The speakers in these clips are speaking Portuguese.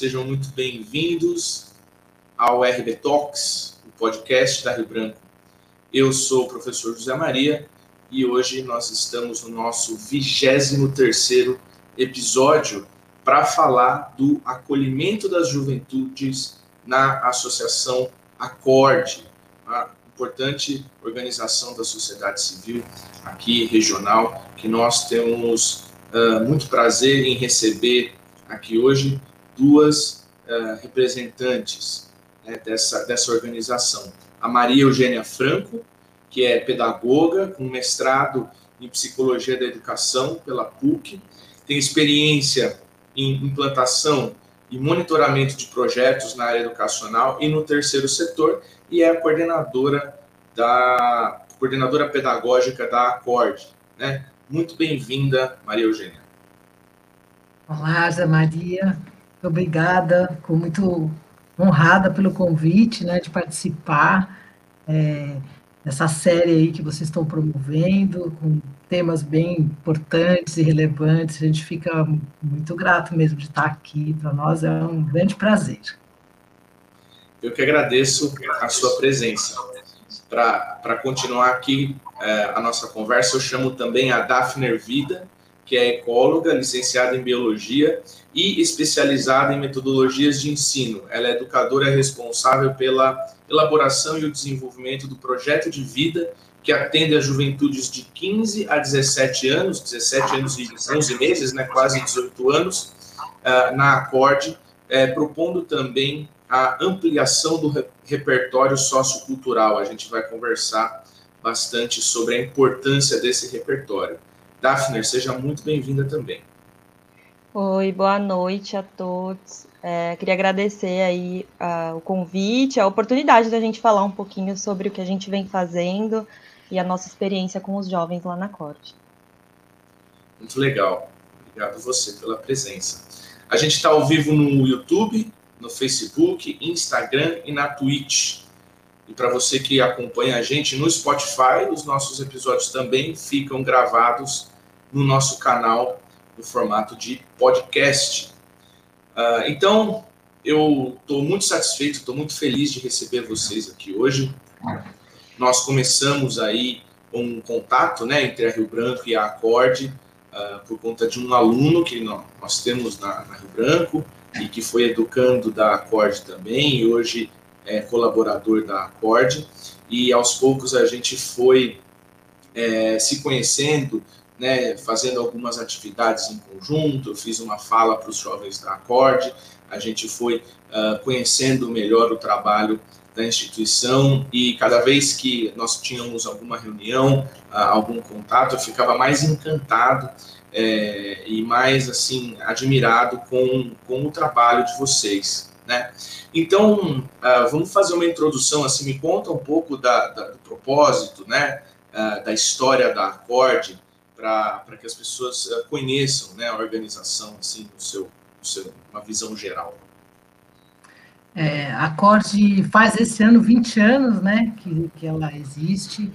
sejam muito bem-vindos ao RB Talks, o podcast da Rio Branco. Eu sou o professor José Maria e hoje nós estamos no nosso 23º episódio para falar do acolhimento das juventudes na Associação Acorde, a importante organização da sociedade civil aqui regional, que nós temos uh, muito prazer em receber aqui hoje duas uh, representantes né, dessa, dessa organização. A Maria Eugênia Franco, que é pedagoga com mestrado em Psicologia da Educação pela PUC, tem experiência em implantação e monitoramento de projetos na área educacional e no terceiro setor e é a coordenadora da coordenadora pedagógica da Acorde, né? Muito bem-vinda, Maria Eugênia. Olá, Zé Maria. Obrigada, com muito honrada pelo convite, né, de participar é, dessa série aí que vocês estão promovendo, com temas bem importantes e relevantes. A gente fica muito grato mesmo de estar aqui. Para nós é um grande prazer. Eu que agradeço a sua presença. Para continuar aqui é, a nossa conversa, eu chamo também a Daphne Ervida, que é ecóloga, licenciada em biologia e especializada em metodologias de ensino. Ela é educadora responsável pela elaboração e o desenvolvimento do projeto de vida que atende a juventudes de 15 a 17 anos, 17 anos e 11 meses, né, quase 18 anos, uh, na Acorde, uh, propondo também a ampliação do re repertório sociocultural. A gente vai conversar bastante sobre a importância desse repertório. Daphne, seja muito bem-vinda também. Oi, boa noite a todos. É, queria agradecer aí uh, o convite, a oportunidade da gente falar um pouquinho sobre o que a gente vem fazendo e a nossa experiência com os jovens lá na Corte. Muito legal. Obrigado a você pela presença. A gente está ao vivo no YouTube, no Facebook, Instagram e na Twitch. E para você que acompanha a gente no Spotify, os nossos episódios também ficam gravados no nosso canal no formato de podcast. Uh, então, eu estou muito satisfeito, estou muito feliz de receber vocês aqui hoje. Nós começamos aí um contato né, entre a Rio Branco e a Acorde uh, por conta de um aluno que nós temos na, na, Rio Branco e que foi educando da Acorde também e hoje é colaborador da Acorde. E aos poucos a gente foi é, se conhecendo, né, fazendo algumas atividades em conjunto. Eu fiz uma fala para os jovens da Acorde, a gente foi uh, conhecendo melhor o trabalho da instituição e cada vez que nós tínhamos alguma reunião, uh, algum contato, eu ficava mais encantado é, e mais assim admirado com, com o trabalho de vocês. Né? Então, uh, vamos fazer uma introdução, assim, me conta um pouco da, da do propósito, né, da história da Acorde, para que as pessoas uh, conheçam né, a organização, assim, no seu, no seu, uma visão geral. É, a Acorde faz esse ano 20 anos né, que, que ela existe,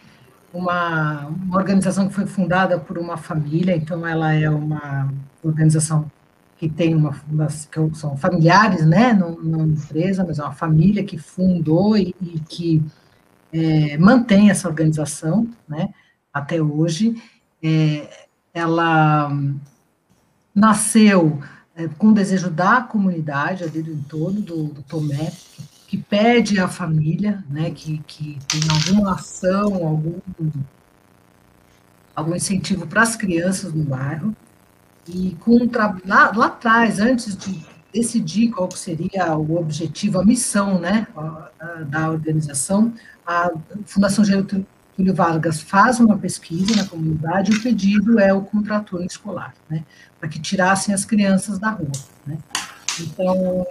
uma, uma organização que foi fundada por uma família, então ela é uma organização que tem uma que são familiares, né, não, não empresa, mas é uma família que fundou e, e que é, mantém essa organização, né, até hoje, é, ela nasceu é, com o desejo da comunidade ali do entorno do, do Tomé, que, que pede à família, né, que, que tem alguma ação, algum, algum incentivo para as crianças no bairro, e com lá, lá atrás, antes de decidir qual seria o objetivo, a missão né, da organização, a Fundação Getúlio Túlio Vargas faz uma pesquisa na comunidade o pedido é o contraturno escolar, né, para que tirassem as crianças da rua. Né. Então,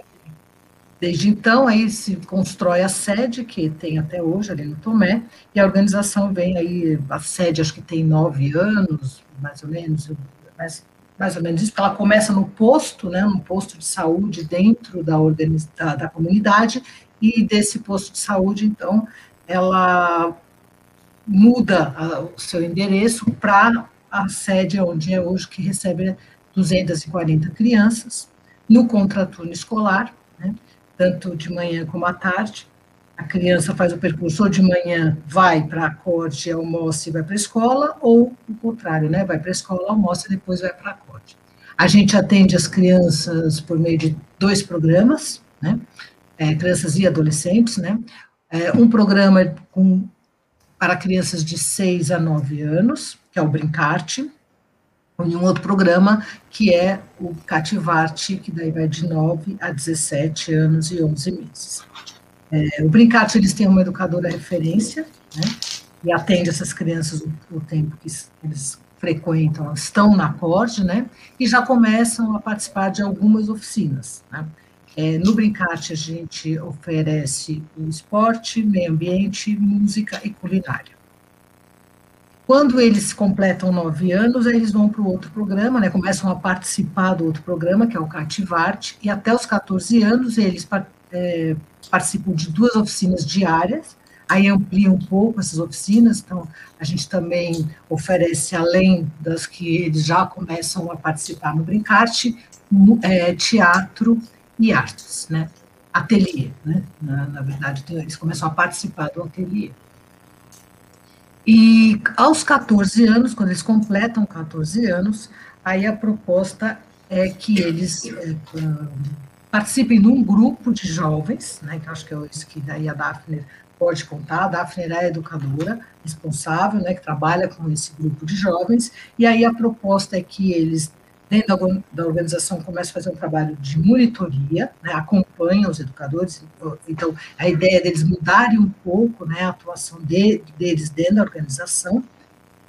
desde então, aí se constrói a sede, que tem até hoje ali no Tomé, e a organização vem aí, a sede acho que tem nove anos, mais ou menos, mais, mais ou menos isso, ela começa no posto, né, no posto de saúde dentro da, da, da comunidade, e desse posto de saúde, então, ela muda o seu endereço para a sede onde é hoje, que recebe 240 crianças, no contraturno escolar, né, tanto de manhã como à tarde. A criança faz o percurso ou de manhã vai para a corte, almoça e vai para a escola, ou o contrário, né, vai para a escola, almoça e depois vai para a corte. A gente atende as crianças por meio de dois programas, né, é, crianças e adolescentes, né, é, um programa com, para crianças de 6 a 9 anos, que é o Brincarte, e um outro programa que é o Cativarte, que daí vai de 9 a 17 anos e 11 meses. É, o Brincarte, eles têm uma educadora referência, né, e atende essas crianças o, o tempo que eles frequentam, estão na corte, né, e já começam a participar de algumas oficinas, né. É, no Brincarte, a gente oferece esporte, meio ambiente, música e culinária. Quando eles completam nove anos, eles vão para o outro programa, né, começam a participar do outro programa, que é o Cativarte, e até os 14 anos eles é, participam de duas oficinas diárias, aí amplia um pouco essas oficinas, então a gente também oferece, além das que eles já começam a participar no Brincarte, é, teatro e artes, né, ateliê, né, na, na verdade eles começam a participar do ateliê. E aos 14 anos, quando eles completam 14 anos, aí a proposta é que eles é, participem de um grupo de jovens, né, que acho que é isso que daí a Daphne pode contar, a Daphne é a educadora responsável, né, que trabalha com esse grupo de jovens, e aí a proposta é que eles dentro da, organização começa a fazer um trabalho de monitoria, né, acompanha os educadores, então a ideia deles mudarem um pouco né, a atuação de, deles dentro da organização,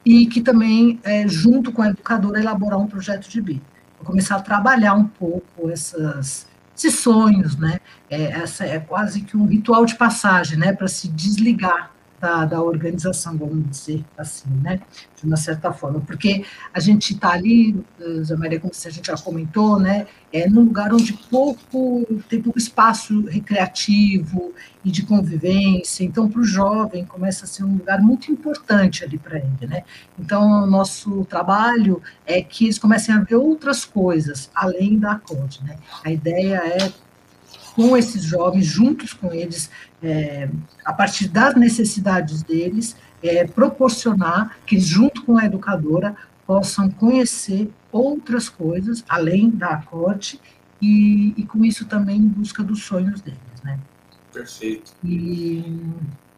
e que também, é, junto com a educadora, elaborar um projeto de BI. Começar a trabalhar um pouco essas, esses sonhos, né? É, essa é quase que um ritual de passagem, né? Para se desligar da, da organização, vamos dizer assim, né, de uma certa forma, porque a gente está ali, Zé Maria, como a gente já comentou, né, é num lugar onde pouco, tem pouco espaço recreativo e de convivência, então para o jovem começa a ser um lugar muito importante ali para ele, né, então o nosso trabalho é que eles comecem a ver outras coisas, além da acorde, né, a ideia é com esses jovens, juntos com eles, é, a partir das necessidades deles, é, proporcionar que, junto com a educadora, possam conhecer outras coisas, além da acorde, e, e com isso também em busca dos sonhos deles, né? Perfeito. E,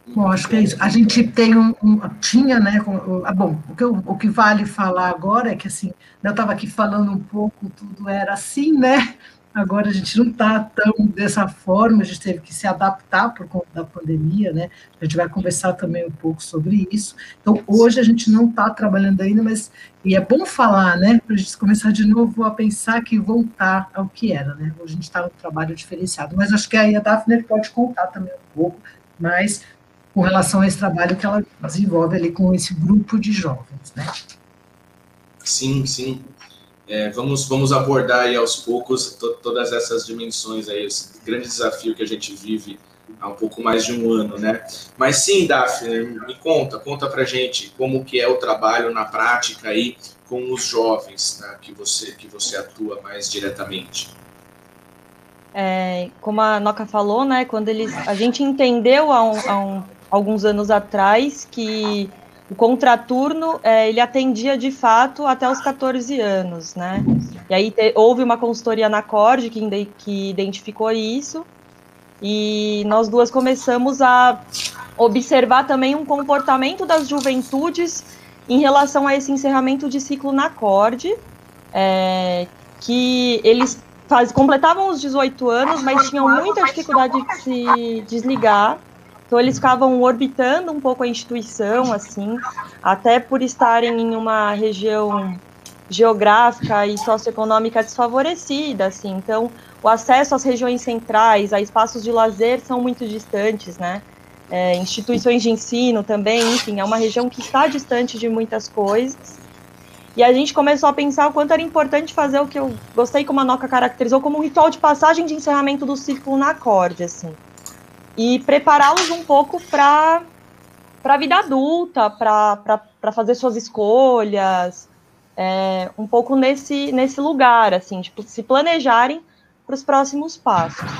bom, acho que é isso. A gente tem um, um tinha, né, com, ah, bom, o que, eu, o que vale falar agora é que, assim, eu estava aqui falando um pouco, tudo era assim, né, Agora a gente não está tão dessa forma, a gente teve que se adaptar por conta da pandemia, né? A gente vai conversar também um pouco sobre isso. Então, hoje a gente não está trabalhando ainda, mas e é bom falar, né? Para a gente começar de novo a pensar que voltar ao que era, né? Hoje a gente está no trabalho diferenciado, mas acho que aí a Daphne pode contar também um pouco mais com relação a esse trabalho que ela desenvolve ali com esse grupo de jovens, né? Sim, sim. É, vamos, vamos abordar aí aos poucos to, todas essas dimensões aí, esse grande desafio que a gente vive há um pouco mais de um ano, né? Mas sim, Daphne, me conta, conta pra gente como que é o trabalho na prática aí com os jovens, né, que você que você atua mais diretamente. É, como a Noca falou, né, quando eles, a gente entendeu há, um, há um, alguns anos atrás que o contraturno, é, ele atendia de fato até os 14 anos, né? E aí te, houve uma consultoria na CORD que, que identificou isso, e nós duas começamos a observar também um comportamento das juventudes em relação a esse encerramento de ciclo na CORD, é, que eles faz, completavam os 18 anos, mas tinham muita dificuldade de se desligar então eles ficavam orbitando um pouco a instituição, assim, até por estarem em uma região geográfica e socioeconômica desfavorecida, assim. Então, o acesso às regiões centrais, a espaços de lazer são muito distantes, né? É, instituições de ensino também, enfim, é uma região que está distante de muitas coisas. E a gente começou a pensar o quanto era importante fazer o que eu gostei como a Noca caracterizou como um ritual de passagem de encerramento do círculo na acorde, assim e prepará-los um pouco para a vida adulta, para fazer suas escolhas, é, um pouco nesse, nesse lugar, assim, tipo, se planejarem os próximos passos.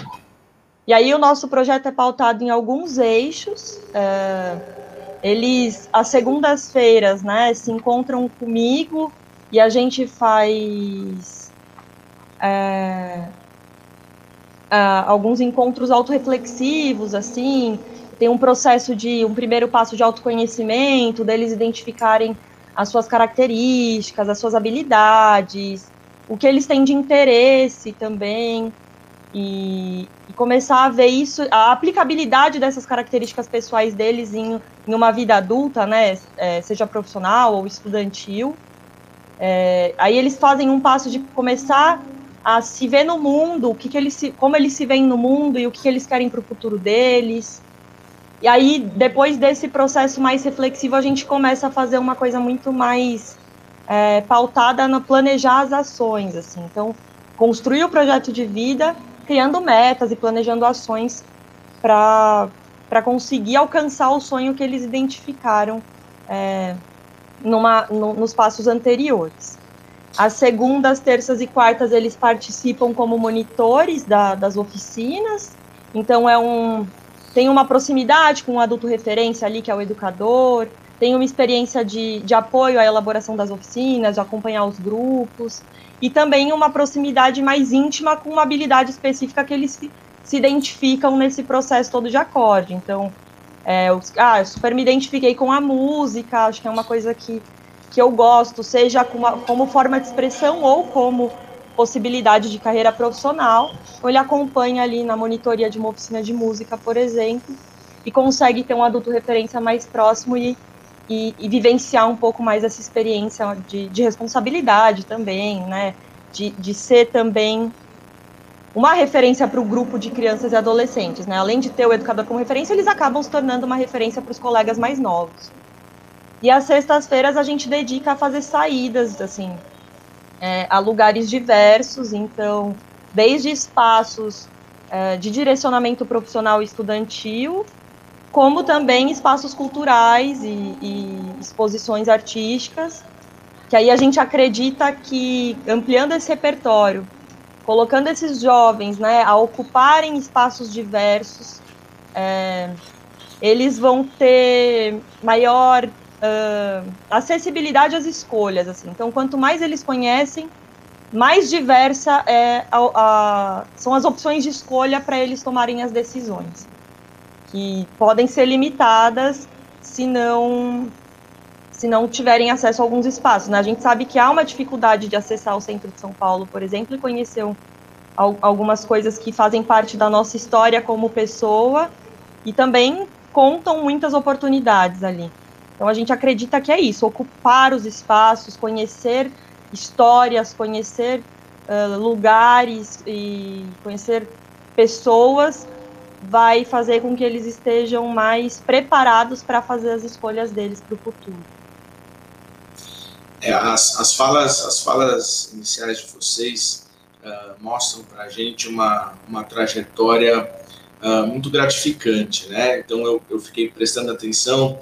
E aí o nosso projeto é pautado em alguns eixos. É, eles, às segundas-feiras, né, se encontram comigo e a gente faz é, é, alguns encontros autorreflexivos, assim, tem um processo de um primeiro passo de autoconhecimento, deles identificarem as suas características, as suas habilidades, o que eles têm de interesse também, e, e começar a ver isso, a aplicabilidade dessas características pessoais deles em, em uma vida adulta, né, é, seja profissional ou estudantil. É, aí eles fazem um passo de começar a se ver no mundo, o que, que eles se, como eles se veem no mundo e o que, que eles querem para o futuro deles. E aí, depois desse processo mais reflexivo, a gente começa a fazer uma coisa muito mais é, pautada no planejar as ações, assim. Então, construir o projeto de vida, criando metas e planejando ações para conseguir alcançar o sonho que eles identificaram é, numa, no, nos passos anteriores. As segundas, terças e quartas eles participam como monitores da, das oficinas, então é um, tem uma proximidade com o adulto referência ali, que é o educador, tem uma experiência de, de apoio à elaboração das oficinas, de acompanhar os grupos, e também uma proximidade mais íntima com uma habilidade específica que eles se, se identificam nesse processo todo de acorde. Então, é, eu, ah, eu super me identifiquei com a música, acho que é uma coisa que, que eu gosto, seja como, forma de expressão ou como possibilidade de carreira profissional, ou ele acompanha ali na monitoria de uma oficina de música, por exemplo, e consegue ter um adulto referência mais próximo e, e, e vivenciar um pouco mais essa experiência de, de responsabilidade também, né? De, de ser também uma referência para o grupo de crianças e adolescentes, né? Além de ter o educador como referência, eles acabam se tornando uma referência para os colegas mais novos. E às sextas-feiras a gente dedica a fazer saídas, assim, é, a lugares diversos, então, desde espaços é, de direcionamento profissional estudantil, como também espaços culturais e, e exposições artísticas, que aí a gente acredita que ampliando esse repertório, colocando esses jovens né, a ocuparem espaços diversos, é, eles vão ter maior uh, acessibilidade às escolhas. Assim. Então, quanto mais eles conhecem, mais diversa é a, a, são as opções de escolha para eles tomarem as decisões, que podem ser limitadas se não se não tiverem acesso a alguns espaços. Né? A gente sabe que há uma dificuldade de acessar o centro de São Paulo, por exemplo, e conhecer um, algumas coisas que fazem parte da nossa história como pessoa e também contam muitas oportunidades ali. Então a gente acredita que é isso, ocupar os espaços, conhecer histórias, conhecer uh, lugares e conhecer pessoas vai fazer com que eles estejam mais preparados para fazer as escolhas deles para o futuro. É, as, as, falas, as falas iniciais de vocês uh, mostram para a gente uma, uma trajetória uh, muito gratificante, né? Então eu, eu fiquei prestando atenção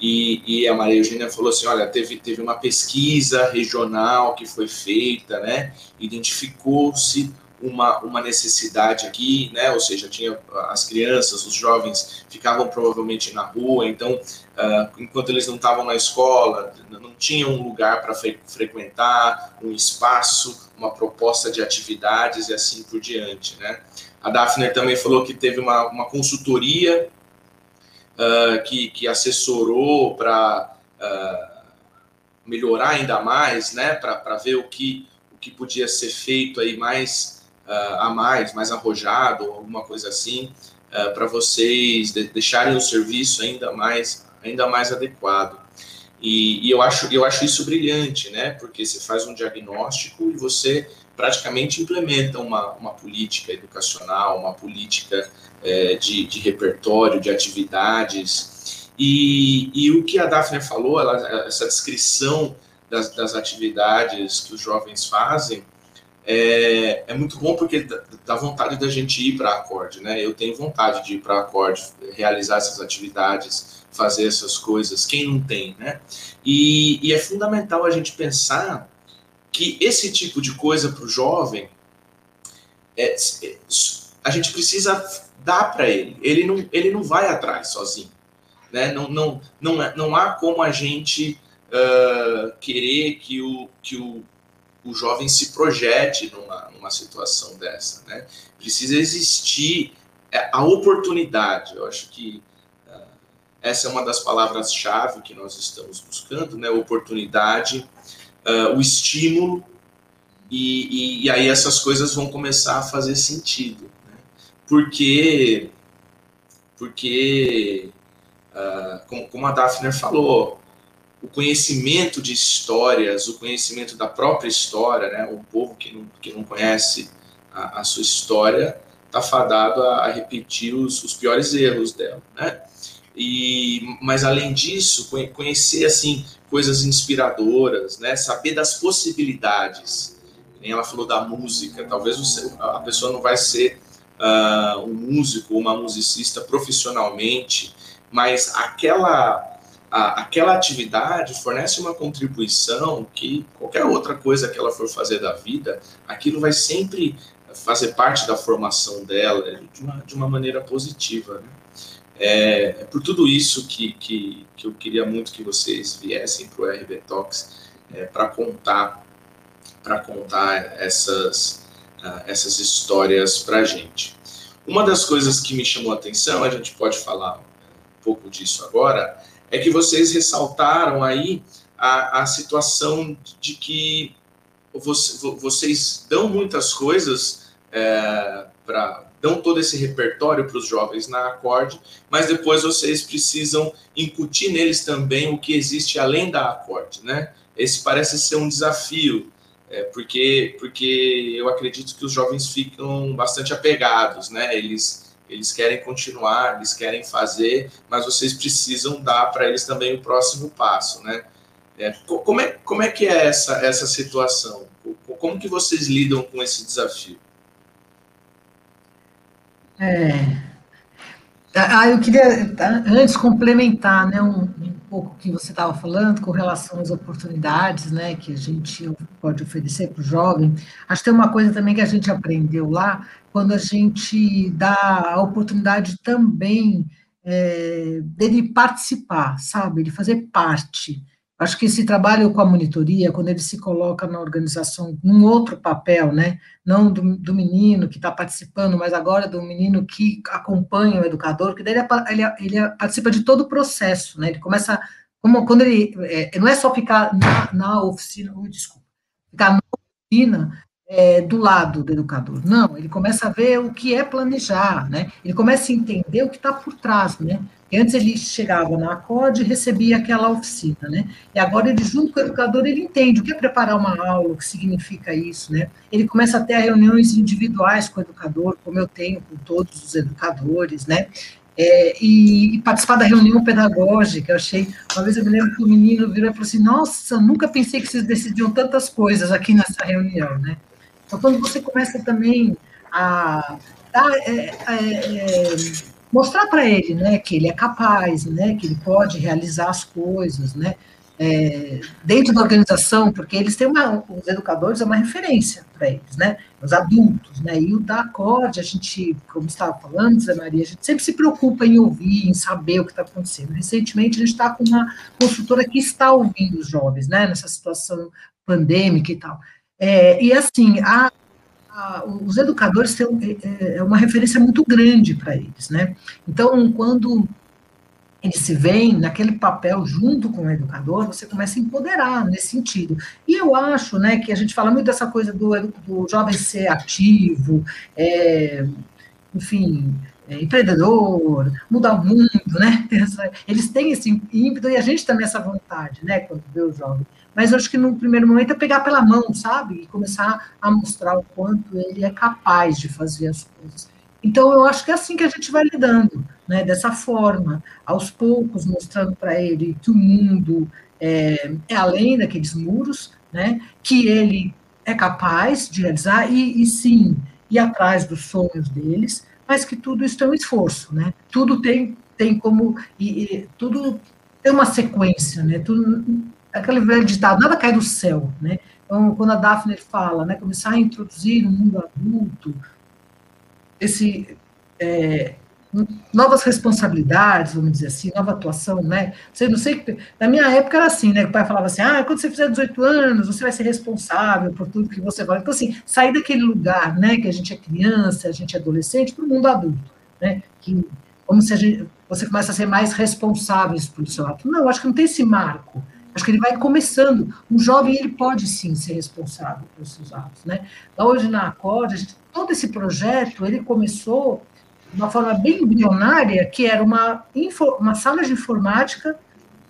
e, e, a Maria Eugênia falou assim, olha, teve, teve uma pesquisa regional que foi feita, né, identificou-se uma, uma necessidade aqui, né, ou seja, tinha as crianças, os jovens ficavam provavelmente na rua, então, uh, enquanto eles não estavam na escola, não tinham um lugar para fre frequentar, um espaço, uma proposta de atividades e assim por diante, né. A Daphne também falou que teve uma, uma consultoria uh, que, que assessorou para uh, ah, melhorar ainda mais, né, para ver o que, o que podia ser feito aí mais uh, a mais, mais arrojado, alguma coisa assim, para vocês de, deixarem o serviço ainda mais, ainda mais adequado. E, e, eu, acho, eu acho isso brilhante, né? Porque você faz um diagnóstico e você praticamente implementa uma, uma política educacional, uma política é, de, de, repertório, de atividades. E, e, o que a Daphne falou, ela, essa descrição das, das, atividades que os jovens fazem, é, é muito bom porque dá vontade da gente ir para acorde, né? Eu tenho vontade de ir para acorde, realizar essas atividades, fazer essas coisas. Quem não tem, né? E, e é fundamental a gente pensar que esse tipo de coisa para o jovem é, a gente precisa dar para ele. Ele não, ele não vai atrás sozinho. Né? Não, não, não, é, não há como a gente uh, querer que o, que o, o jovem se projete numa, numa situação dessa. Né? Precisa existir é, a oportunidade. Eu acho que uh, essa é uma das palavras-chave que nós estamos buscando, né? Oportunidade, uh, o estímulo, e, e, e, aí essas coisas vão começar a fazer sentido. Né? Porque, porque uh, como, como a Daphne falou, o conhecimento de histórias, o conhecimento da própria história, né? o povo que não, que não conhece a, a sua história está fadado a, a repetir os, os, piores erros dela. Né? E, mas além disso, conhecer assim coisas inspiradoras, né? saber das possibilidades. Nem ela falou da música, talvez você, a pessoa não vai ser uh, um músico ou uma musicista profissionalmente, mas aquela a, aquela atividade fornece uma contribuição que qualquer outra coisa que ela for fazer da vida, aquilo vai sempre fazer parte da formação dela de uma, de uma maneira positiva. Né? É, é, por tudo isso que, que, que, eu queria muito que vocês viessem para o RB Talks é, para contar para contar essas, uh, essas histórias para a gente. Uma das coisas que me chamou a atenção, a gente pode falar um pouco disso agora, é que vocês ressaltaram aí a, a situação de que você, vocês dão muitas coisas é, para dão todo esse repertório para os jovens na acorde, mas depois vocês precisam incutir neles também o que existe além da acorde, né? Esse parece ser um desafio, é, porque porque eu acredito que os jovens ficam bastante apegados, né? Eles eles querem continuar, eles querem fazer, mas vocês precisam dar para eles também o próximo passo, né? É, como, é, como é que é essa, essa situação? Como que vocês lidam com esse desafio? É. Ah, eu queria, antes, complementar né, um, um pouco o que você estava falando com relação às oportunidades né, que a gente pode oferecer para o jovem. Acho que tem uma coisa também que a gente aprendeu lá, quando a gente dá a oportunidade também é, dele participar, sabe, de fazer parte. Acho que esse trabalho com a monitoria, quando ele se coloca na organização num outro papel, né, não do, do menino que está participando, mas agora do menino que acompanha o educador, que daí ele, ele, ele participa de todo o processo, né, ele começa, como, quando ele, é, não é só ficar na, na oficina, desculpa, ficar na oficina, é, do lado do educador. Não, ele começa a ver o que é planejar, né? Ele começa a entender o que está por trás, né? E antes ele chegava na acorde e recebia aquela oficina, né? E agora ele, junto com o educador, ele entende o que é preparar uma aula, o que significa isso, né? Ele começa a ter reuniões individuais com o educador, como eu tenho com todos os educadores, né? É, e, e, participar da reunião pedagógica. Eu achei, uma vez eu me lembro que o menino virou e falou assim: Nossa, nunca pensei que vocês decidiam tantas coisas aqui nessa reunião, né? Então, quando você começa também a dar, é, é, é mostrar para ele, né, que ele é capaz, né, que ele pode realizar as coisas, né, é, dentro da organização, porque eles têm uma, os educadores é uma referência para eles, né, os adultos, né, e o da acorde, a gente, como estava falando, Zé Maria, a gente sempre se preocupa em ouvir, em saber o que está acontecendo. Recentemente, a gente está com uma consultora que está ouvindo os jovens, né, nessa situação pandêmica e tal. É, e assim, a, a, os educadores têm é, é uma referência muito grande para eles, né? Então, quando eles se veem naquele papel junto com o educador, você começa a empoderar nesse sentido. E eu acho, né, que a gente fala muito dessa coisa do, do jovem ser ativo, é, enfim, é, empreendedor, mudar o mundo, né? Eles têm esse ímpeto e a gente também essa vontade, né, quando vê o jovem mas acho que no primeiro momento é pegar pela mão, sabe? E começar a mostrar o quanto ele é capaz de fazer as coisas. Então, eu acho que é assim que a gente vai lidando, né? Dessa forma, aos poucos, mostrando para ele que o mundo é, é, além daqueles muros, né? Que ele é capaz de realizar e, e sim, ir atrás dos sonhos deles, mas que tudo isso é um esforço, né? Tudo tem, tem como, e, e tudo tem uma sequência, né? Tudo, aquele velho ditado, nada cai do céu, né? Então, quando a Daphne fala, né, começar a introduzir o mundo adulto, esse é, novas responsabilidades, vamos dizer assim, nova atuação, né? Você não sei, na minha época era assim, né? O pai falava assim: ah, quando você fizer 18 anos, você vai ser responsável por tudo que você vai. Então, assim, sair daquele lugar, né, que a gente é criança, a gente é adolescente, para o mundo adulto, né? Que, como se gente, você começa a ser mais responsável pelo seu ato. Não, acho que não tem esse marco. Acho que ele vai começando. Um jovem, ele pode sim ser responsável pelos seus atos, né? Então, hoje na Acorde, todo esse projeto, ele começou de uma forma bem embrionária, que era uma, uma sala de informática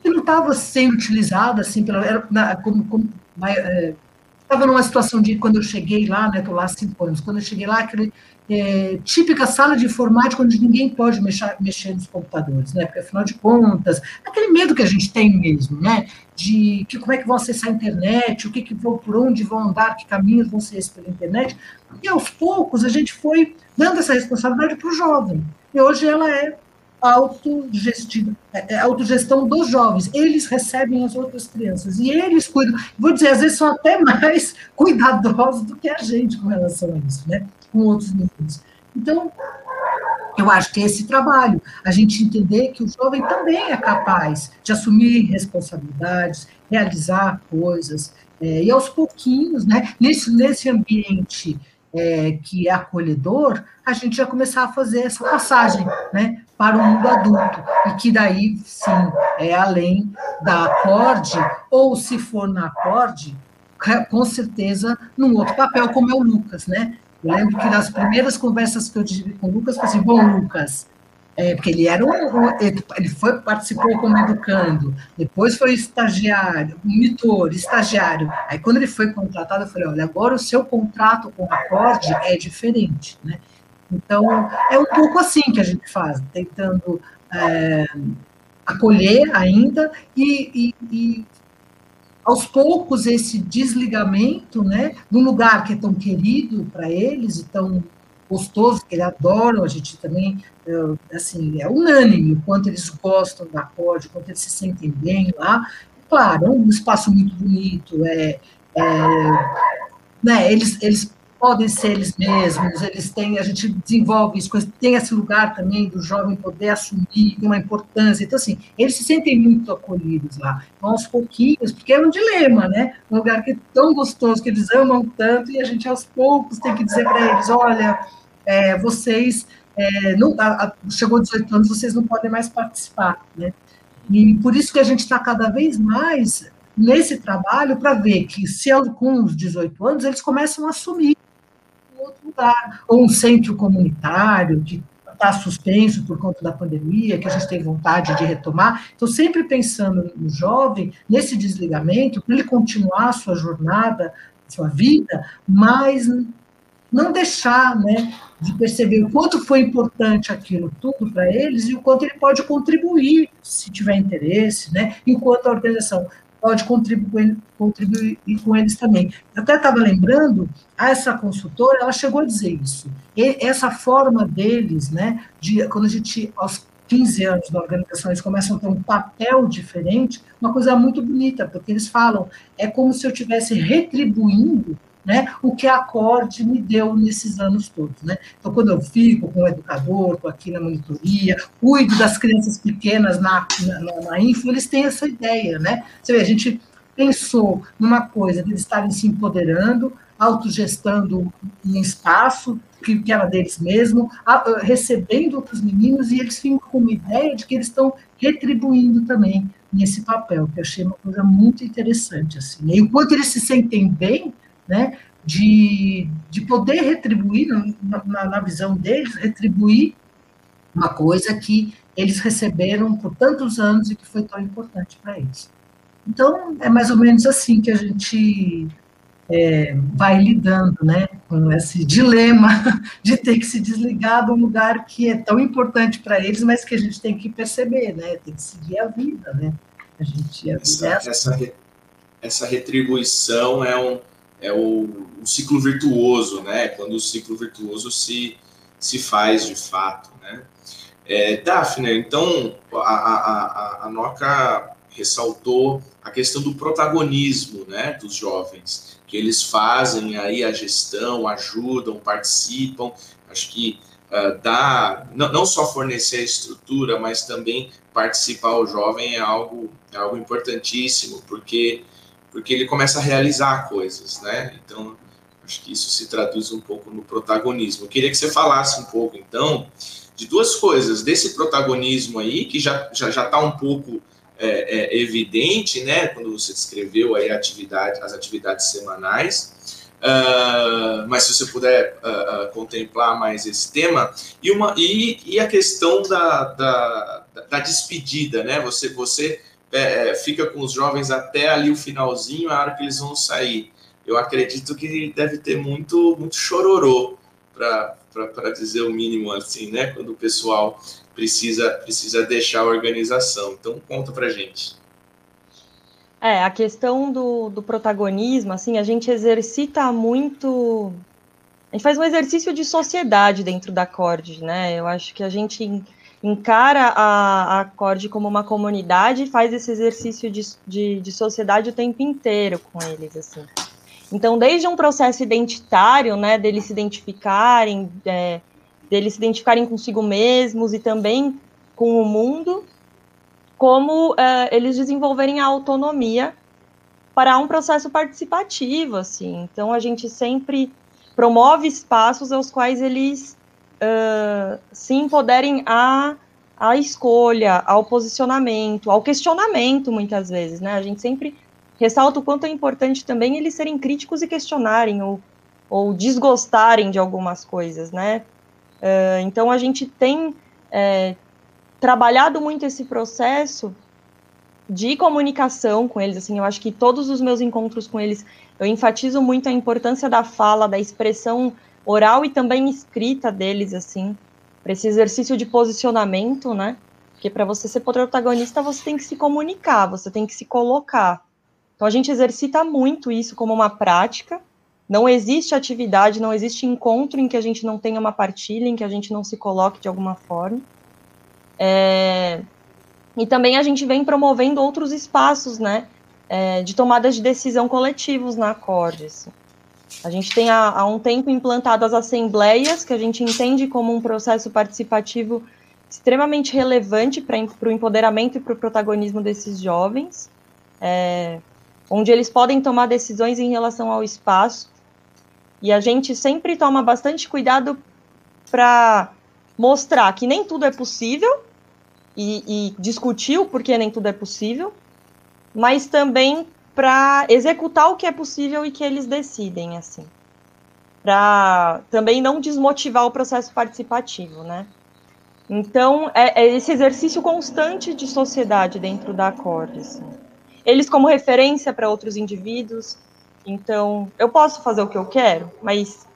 que não estava sendo utilizada assim pela era, na, como, como estava é, numa situação de quando eu cheguei lá, né, estou lá há cinco anos, quando eu cheguei lá, aquele é, típica sala de informática onde ninguém pode mexer, mexer nos computadores, né? Porque afinal de contas, aquele medo que a gente tem mesmo, né? De que como é que vão acessar a internet, o que, que vão, por onde vão andar, que caminhos vão ser pela internet. E aos poucos a gente foi dando essa responsabilidade para o jovem. E hoje ela é autogestão, é, é autogestão dos jovens. Eles recebem as outras crianças e eles cuidam. Vou dizer, às vezes são até mais cuidadosos do que a gente com relação a isso, né? Com outros meninos. Então, eu acho que é esse trabalho, a gente entender que o jovem também é capaz de assumir responsabilidades, realizar coisas, é, e aos pouquinhos, né, nesse, nesse ambiente é, que é acolhedor, a gente já começar a fazer essa passagem né, para o mundo adulto, e que daí, sim, é além da acorde, ou se for na acorde, com certeza num outro papel, como é o Lucas, né? Eu lembro que nas primeiras conversas que eu tive com o Lucas, eu falei assim, bom, Lucas, é, porque ele era um, ele foi, participou como educando, depois foi estagiário, monitor, estagiário. Aí quando ele foi contratado, eu falei, olha, agora o seu contrato com o acorde é diferente, né? Então, é um pouco assim que a gente faz, tentando é, acolher ainda e, e, e aos poucos esse desligamento, né, num lugar que é tão querido para eles e tão gostoso, que eles adoram, a gente também, é, assim, é unânime o quanto eles gostam da acorde, o quanto eles se sentem bem lá. Claro, é um espaço muito bonito, é, é né, eles, eles podem ser eles mesmos, eles têm, a gente desenvolve isso, tem esse lugar também do jovem poder assumir, uma importância, então assim, eles se sentem muito acolhidos lá, aos pouquinhos, porque é um dilema, né, um lugar que é tão gostoso, que eles amam tanto, e a gente aos poucos tem que dizer para eles, olha, é, vocês, é, não, a, a, chegou 18 anos, vocês não podem mais participar, né, e por isso que a gente está cada vez mais nesse trabalho para ver que se com os 18 anos eles começam a assumir outro lugar, ou um centro comunitário que está suspenso por conta da pandemia, que a gente tem vontade de retomar. Então, sempre pensando no jovem, nesse desligamento, para ele continuar a sua jornada, sua vida, mas não deixar né, de perceber o quanto foi importante aquilo tudo para eles e o quanto ele pode contribuir, se tiver interesse, né, enquanto a organização pode contribuir, contribuir com eles também. Eu até estava lembrando, essa consultora, ela chegou a dizer isso. E essa forma deles, né, de quando a gente, aos 15 anos da organização, eles começam a ter um papel diferente, uma coisa muito bonita, porque eles falam, é como se eu estivesse retribuindo né, o que a Acorde me deu nesses anos todos. Né? Então, quando eu fico com o educador, estou aqui na monitoria, cuido das crianças pequenas na, na, na Info, eles têm essa ideia. Né? Você vê, a gente pensou numa coisa de eles estarem se empoderando, autogestando um espaço que, que era deles mesmo, a, recebendo outros meninos, e eles ficam com uma ideia de que eles estão retribuindo também nesse papel, que eu achei uma coisa muito interessante. Assim, né? E o quanto eles se sentem bem né, de, de poder retribuir, na, na, na visão deles, retribuir uma coisa que eles receberam por tantos anos e que foi tão importante para eles. Então, é mais ou menos assim que a gente é, vai lidando né, com esse dilema de ter que se desligar de um lugar que é tão importante para eles, mas que a gente tem que perceber, né, tem que seguir a vida. Né? A gente, a essa, essa, essa retribuição é um, é o, o, ciclo virtuoso, né? Quando o ciclo virtuoso se, se faz de fato, né? É, Daphne, então a, a, a, a Noca ressaltou a questão do protagonismo, né, dos jovens, que eles fazem aí a gestão, ajudam, participam. Acho que uh, dar, não, não só fornecer a estrutura, mas também participar o jovem é algo, é algo importantíssimo, porque, porque ele começa a realizar coisas, né? Então, acho que isso se traduz um pouco no protagonismo. Eu queria que você falasse um pouco, então, de duas coisas, desse protagonismo aí, que já está já, já tá um pouco é, é, evidente, né, quando você descreveu aí atividade, as atividades semanais, Uh, mas se você puder uh, uh, contemplar mais esse tema e uma e, e a questão da, da, da, despedida, né? Você você é, é, fica com os jovens até ali o finalzinho, a hora que eles vão sair. Eu acredito que deve ter muito muito chororô para dizer o mínimo assim, né? Quando o pessoal precisa precisa deixar a organização. Então conta para gente. É, a questão do, do protagonismo, assim, a gente exercita muito. A gente faz um exercício de sociedade dentro da CORD, né? Eu acho que a gente encara a, a CORD como uma comunidade e faz esse exercício de, de, de sociedade o tempo inteiro com eles, assim. Então, desde um processo identitário, né, deles se identificarem, é, deles se identificarem consigo mesmos e também com o mundo, como uh, eles desenvolverem a autonomia para um processo participativo, assim. Então, a gente sempre promove espaços aos quais eles uh, se empoderem à escolha, ao posicionamento, ao questionamento, muitas vezes, né? A gente sempre ressalta o quanto é importante também eles serem críticos e questionarem ou, ou desgostarem de algumas coisas, né? Uh, então, a gente tem é, trabalhado muito esse processo de comunicação com eles, assim, eu acho que todos os meus encontros com eles, eu enfatizo muito a importância da fala, da expressão oral e também escrita deles, assim, para esse exercício de posicionamento, né? Porque para você ser protagonista, você tem que se comunicar, você tem que se colocar. Então a gente exercita muito isso como uma prática. Não existe atividade, não existe encontro em que a gente não tenha uma partilha, em que a gente não se coloque de alguma forma. É, e também a gente vem promovendo outros espaços, né, é, de tomada de decisão coletivos na Acordes. A gente tem há, há um tempo implantado as assembleias, que a gente entende como um processo participativo extremamente relevante para o empoderamento e para o protagonismo desses jovens, é, onde eles podem tomar decisões em relação ao espaço. E a gente sempre toma bastante cuidado para mostrar que nem tudo é possível, e, e discutir o porquê nem tudo é possível, mas também para executar o que é possível e que eles decidem, assim. Para também não desmotivar o processo participativo, né? Então, é, é esse exercício constante de sociedade dentro da acorde. Assim. Eles como referência para outros indivíduos. Então, eu posso fazer o que eu quero, mas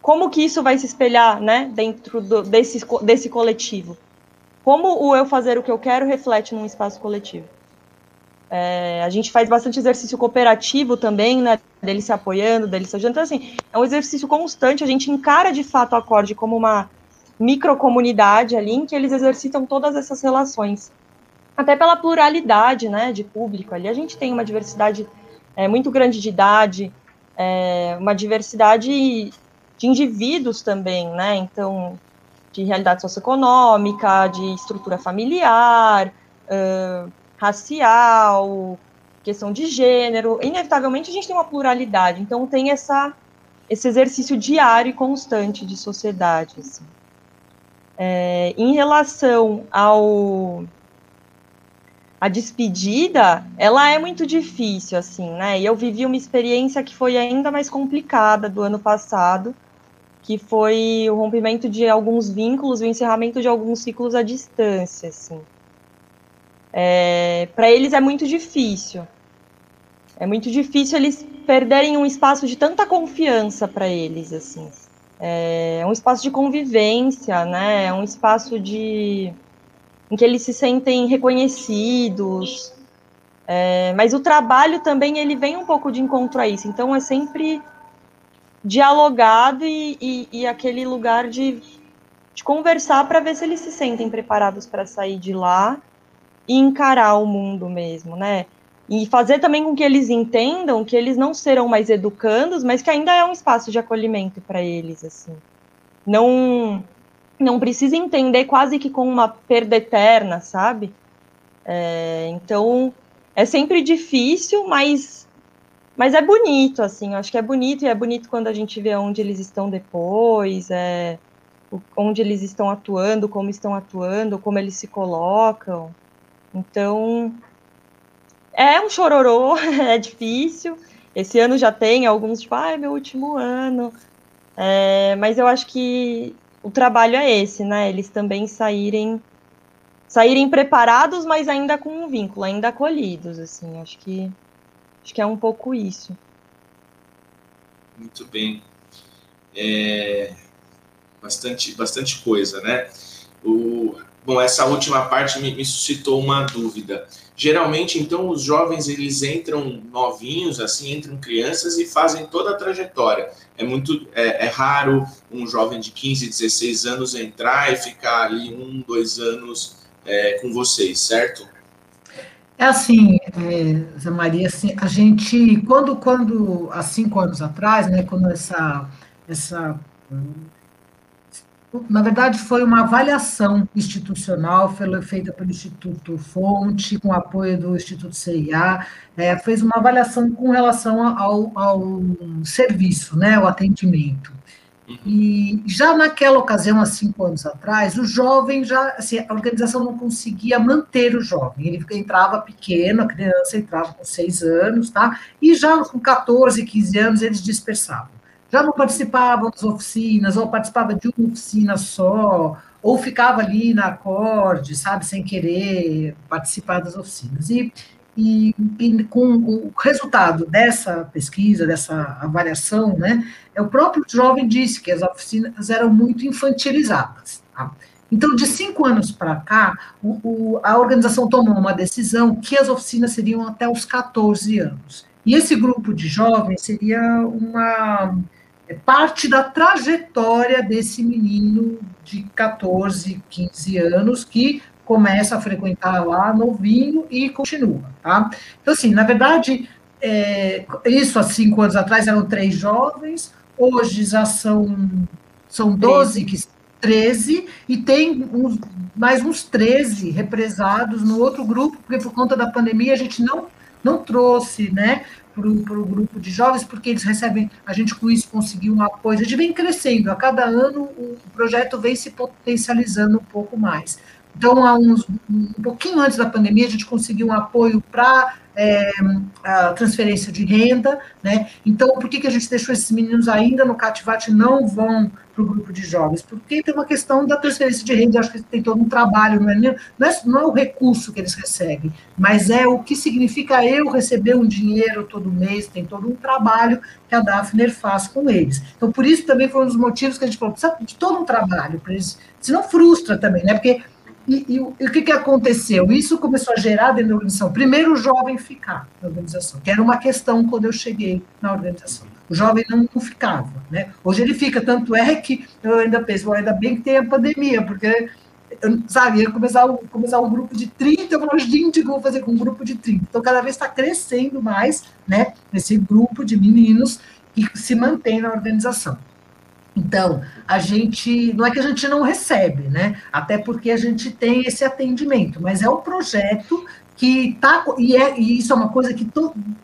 como que isso vai se espelhar, né, dentro do, desse, desse coletivo? como o eu fazer o que eu quero reflete num espaço coletivo. É, a gente faz bastante exercício cooperativo também, né? Dele se apoiando, dele se ajudando. Então, assim, é um exercício constante. A gente encara de fato o acorde como uma microcomunidade ali, em que eles exercitam todas essas relações. Até pela pluralidade, né, de público ali. A gente tem uma diversidade é, muito grande de idade, é, uma diversidade de indivíduos também, né? Então, de realidade socioeconômica, de estrutura familiar, uh, racial, questão de gênero. Inevitavelmente a gente tem uma pluralidade, então tem essa, esse exercício diário e constante de sociedade. Assim. É, em relação ao a despedida, ela é muito difícil, assim, né? E eu vivi uma experiência que foi ainda mais complicada do ano passado, que foi o rompimento de alguns vínculos, o encerramento de alguns ciclos à distância, assim. É, para eles é muito difícil. É muito difícil eles perderem um espaço de tanta confiança para eles, assim. É, é um espaço de convivência, né? É um espaço de em que eles se sentem reconhecidos. É, mas o trabalho também ele vem um pouco de encontro a isso. Então é sempre dialogado e, e, e aquele lugar de, de conversar para ver se eles se sentem preparados para sair de lá e encarar o mundo mesmo, né? E fazer também com que eles entendam que eles não serão mais educandos, mas que ainda é um espaço de acolhimento para eles, assim. Não não precisa entender quase que com uma perda eterna, sabe? É, então, é sempre difícil, mas, mas é bonito, assim, eu acho que é bonito, e é bonito quando a gente vê onde eles estão depois, é, onde eles estão atuando, como estão atuando, como eles se colocam. Então, é um chororô, é difícil. Esse ano já tem alguns, tipo, ah, é meu último ano. É, mas eu acho que o trabalho é esse, né? Eles também saírem saírem preparados, mas ainda com um vínculo, ainda acolhidos, assim. Acho que acho que é um pouco isso. Muito bem. É, bastante, bastante coisa, né? O, bom, essa última parte me, me, suscitou uma dúvida. Geralmente, então, os jovens eles entram novinhos, assim, entram crianças e fazem toda a trajetória. É muito é, é raro um jovem de 15, 16 anos entrar e ficar ali um, dois anos é, com vocês, certo? É assim, é, Zé Maria, assim, a gente, quando, quando, há cinco anos atrás, né, quando essa, essa na verdade, foi uma avaliação institucional feita pelo Instituto Fonte, com apoio do Instituto CIA, é, fez uma avaliação com relação ao, ao serviço, né, ao atendimento. Uhum. E já naquela ocasião, há cinco anos atrás, o jovem já, assim, a organização não conseguia manter o jovem. Ele entrava pequeno, a criança entrava com seis anos, tá? E já com 14, 15 anos eles dispersavam já não participavam das oficinas, ou participava de uma oficina só, ou ficava ali na acorde, sabe, sem querer participar das oficinas. E, e, e, com o resultado dessa pesquisa, dessa avaliação, né, é o próprio jovem disse que as oficinas eram muito infantilizadas. Tá? Então, de cinco anos para cá, o, o, a organização tomou uma decisão que as oficinas seriam até os 14 anos. E esse grupo de jovens seria uma é parte da trajetória desse menino de 14, 15 anos que começa a frequentar lá novinho e continua, tá? Então, assim, na verdade, é, isso há cinco anos atrás eram três jovens, hoje já são, são 12, 13. 13 e tem uns, mais uns 13 represados no outro grupo, porque por conta da pandemia a gente não, não trouxe, né, para o grupo de jovens, porque eles recebem, a gente com isso conseguiu um apoio, a gente vem crescendo, a cada ano o projeto vem se potencializando um pouco mais. Então, há uns, um pouquinho antes da pandemia, a gente conseguiu um apoio para é, a transferência de renda, né? Então, por que, que a gente deixou esses meninos ainda no Cativate não vão para o grupo de jovens? Porque tem uma questão da transferência de renda, acho que tem todo um trabalho, não é, não é, não é o recurso que eles recebem, mas é o que significa eu receber um dinheiro todo mês, tem todo um trabalho que a Daphne faz com eles. Então, por isso também foi um dos motivos que a gente falou, precisa de todo um trabalho para eles, senão frustra também, né? Porque e, e, e, o que, que aconteceu? Isso começou a gerar dentro da organização. Primeiro, o jovem ficar na organização, que era uma questão quando eu cheguei na organização. O jovem não, não ficava. Né? Hoje ele fica, tanto é que eu ainda penso, ainda bem que tem a pandemia, porque, eu, sabe, ia começar, começar um grupo de 30, eu falo, gente, eu vou fazer com um grupo de 30? Então, cada vez está crescendo mais né, esse grupo de meninos que se mantém na organização. Então, a gente, não é que a gente não recebe, né? Até porque a gente tem esse atendimento, mas é o projeto que tá e, é, e isso é uma coisa que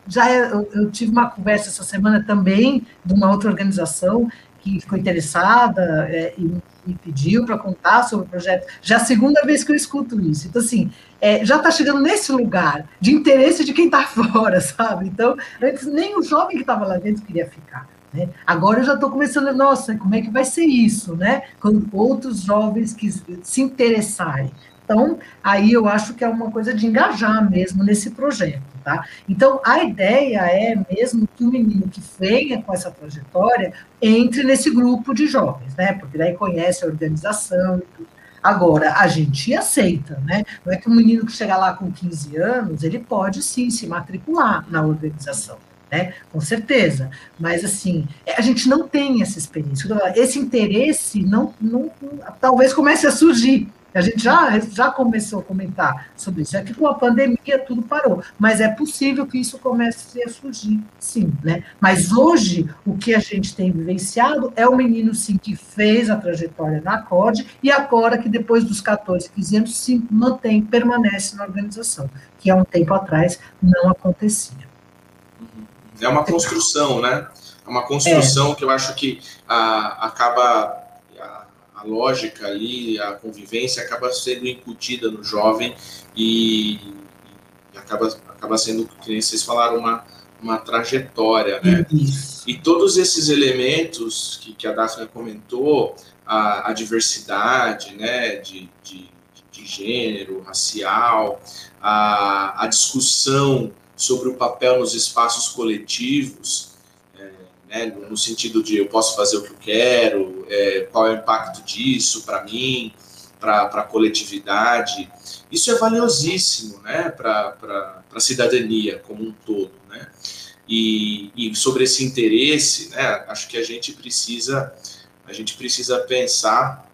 já é, eu, eu, tive uma conversa essa semana também de uma outra organização que ficou interessada é, e me pediu para contar sobre o projeto. Já é a segunda vez que eu escuto isso. Então, assim, é, já está chegando nesse lugar de interesse de quem está fora, sabe? Então, antes nem o jovem que estava lá dentro queria ficar. Né? Agora eu já estou começando, nossa, como é que vai ser isso, né? Quando outros jovens que se interessarem. Então, aí eu acho que é uma coisa de engajar mesmo nesse projeto, tá? Então, a ideia é mesmo que o menino que venha com essa trajetória entre nesse grupo de jovens, né? Porque daí conhece a organização e tudo. Agora, a gente aceita, né? Não é que um menino que chega lá com 15 anos, ele pode sim se matricular na organização né? Com certeza. Mas, assim, a gente não tem essa experiência. Esse interesse não, não talvez comece a surgir, A gente já, já começou a comentar sobre isso. É que com a pandemia tudo parou, mas é possível que isso comece a surgir, sim, né? Mas hoje, o que a gente tem vivenciado é o menino, sim, que fez a trajetória na acorde e agora que depois dos 14, 15 anos, se mantém, permanece na organização, que há um tempo atrás não acontecia. É uma construção, né? É uma construção é. que eu acho que a, acaba a lógica ali, a convivência acaba sendo incutida no jovem e, e acaba, acaba sendo, como vocês falaram, uma, uma trajetória, né? Isso. E todos esses elementos que, que a Daphne comentou, a, a diversidade, né, de, de, de gênero, racial, a, a discussão sobre o papel nos espaços coletivos, né, no sentido de eu posso fazer o que eu quero, é, qual é o impacto disso para mim, para a coletividade. Isso é valiosíssimo né, para a cidadania como um todo. Né? E, e, sobre esse interesse, né, acho que a gente precisa a gente precisa pensar,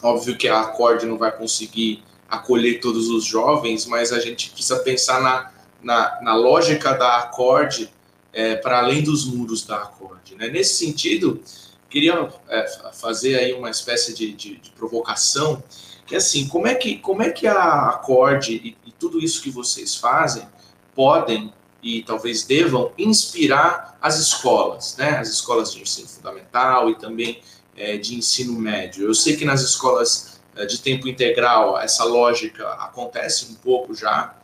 óbvio que a Acorde não vai conseguir acolher todos os jovens, mas a gente precisa pensar na, na, na lógica da Acorde é, para além dos muros da acorde. Né? Nesse sentido, queria é, fazer aí uma espécie de, de, de, provocação, que é assim, como é que, como é que a acorde e, e tudo isso que vocês fazem podem e talvez devam inspirar as escolas, né? as escolas de ensino fundamental e também é, de ensino médio. Eu sei que nas escolas é, de tempo integral essa lógica acontece um pouco já,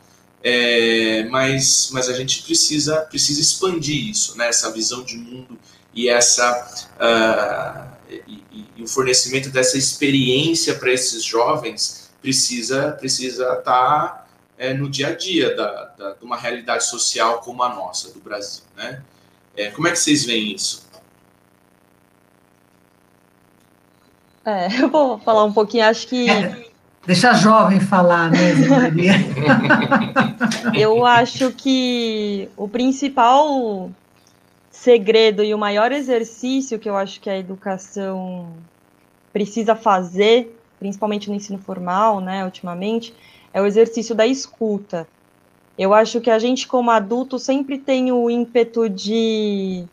é, mas, mas a gente precisa, precisa expandir isso, né? essa visão de mundo e, essa, uh, e, e, o fornecimento dessa experiência para esses jovens precisa precisa estar tá, é, no dia a dia da, da, de uma realidade social como a nossa, do Brasil. Né? É, como é que vocês veem isso? É, eu vou falar um pouquinho, acho que. Deixa a jovem falar Maria. Eu acho que o principal segredo e o maior exercício que eu acho que a educação precisa fazer, principalmente no ensino formal, né, ultimamente, é o exercício da escuta. Eu acho que a gente, como adulto, sempre tem o ímpeto de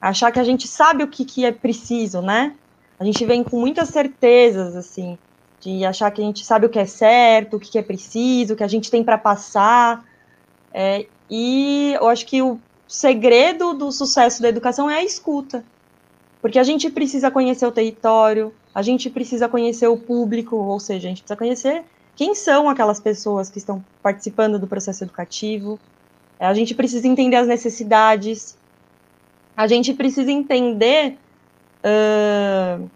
achar que a gente sabe o que, que é preciso, né? A gente vem com muitas certezas, assim de achar que a gente sabe o que é certo, o que é preciso, o que a gente tem para passar. É, e eu acho que o segredo do sucesso da educação é a escuta. Porque a gente precisa conhecer o território, a gente precisa conhecer o público, ou seja, a gente precisa conhecer quem são aquelas pessoas que estão participando do processo educativo, a gente precisa entender as necessidades, a gente precisa entender uh,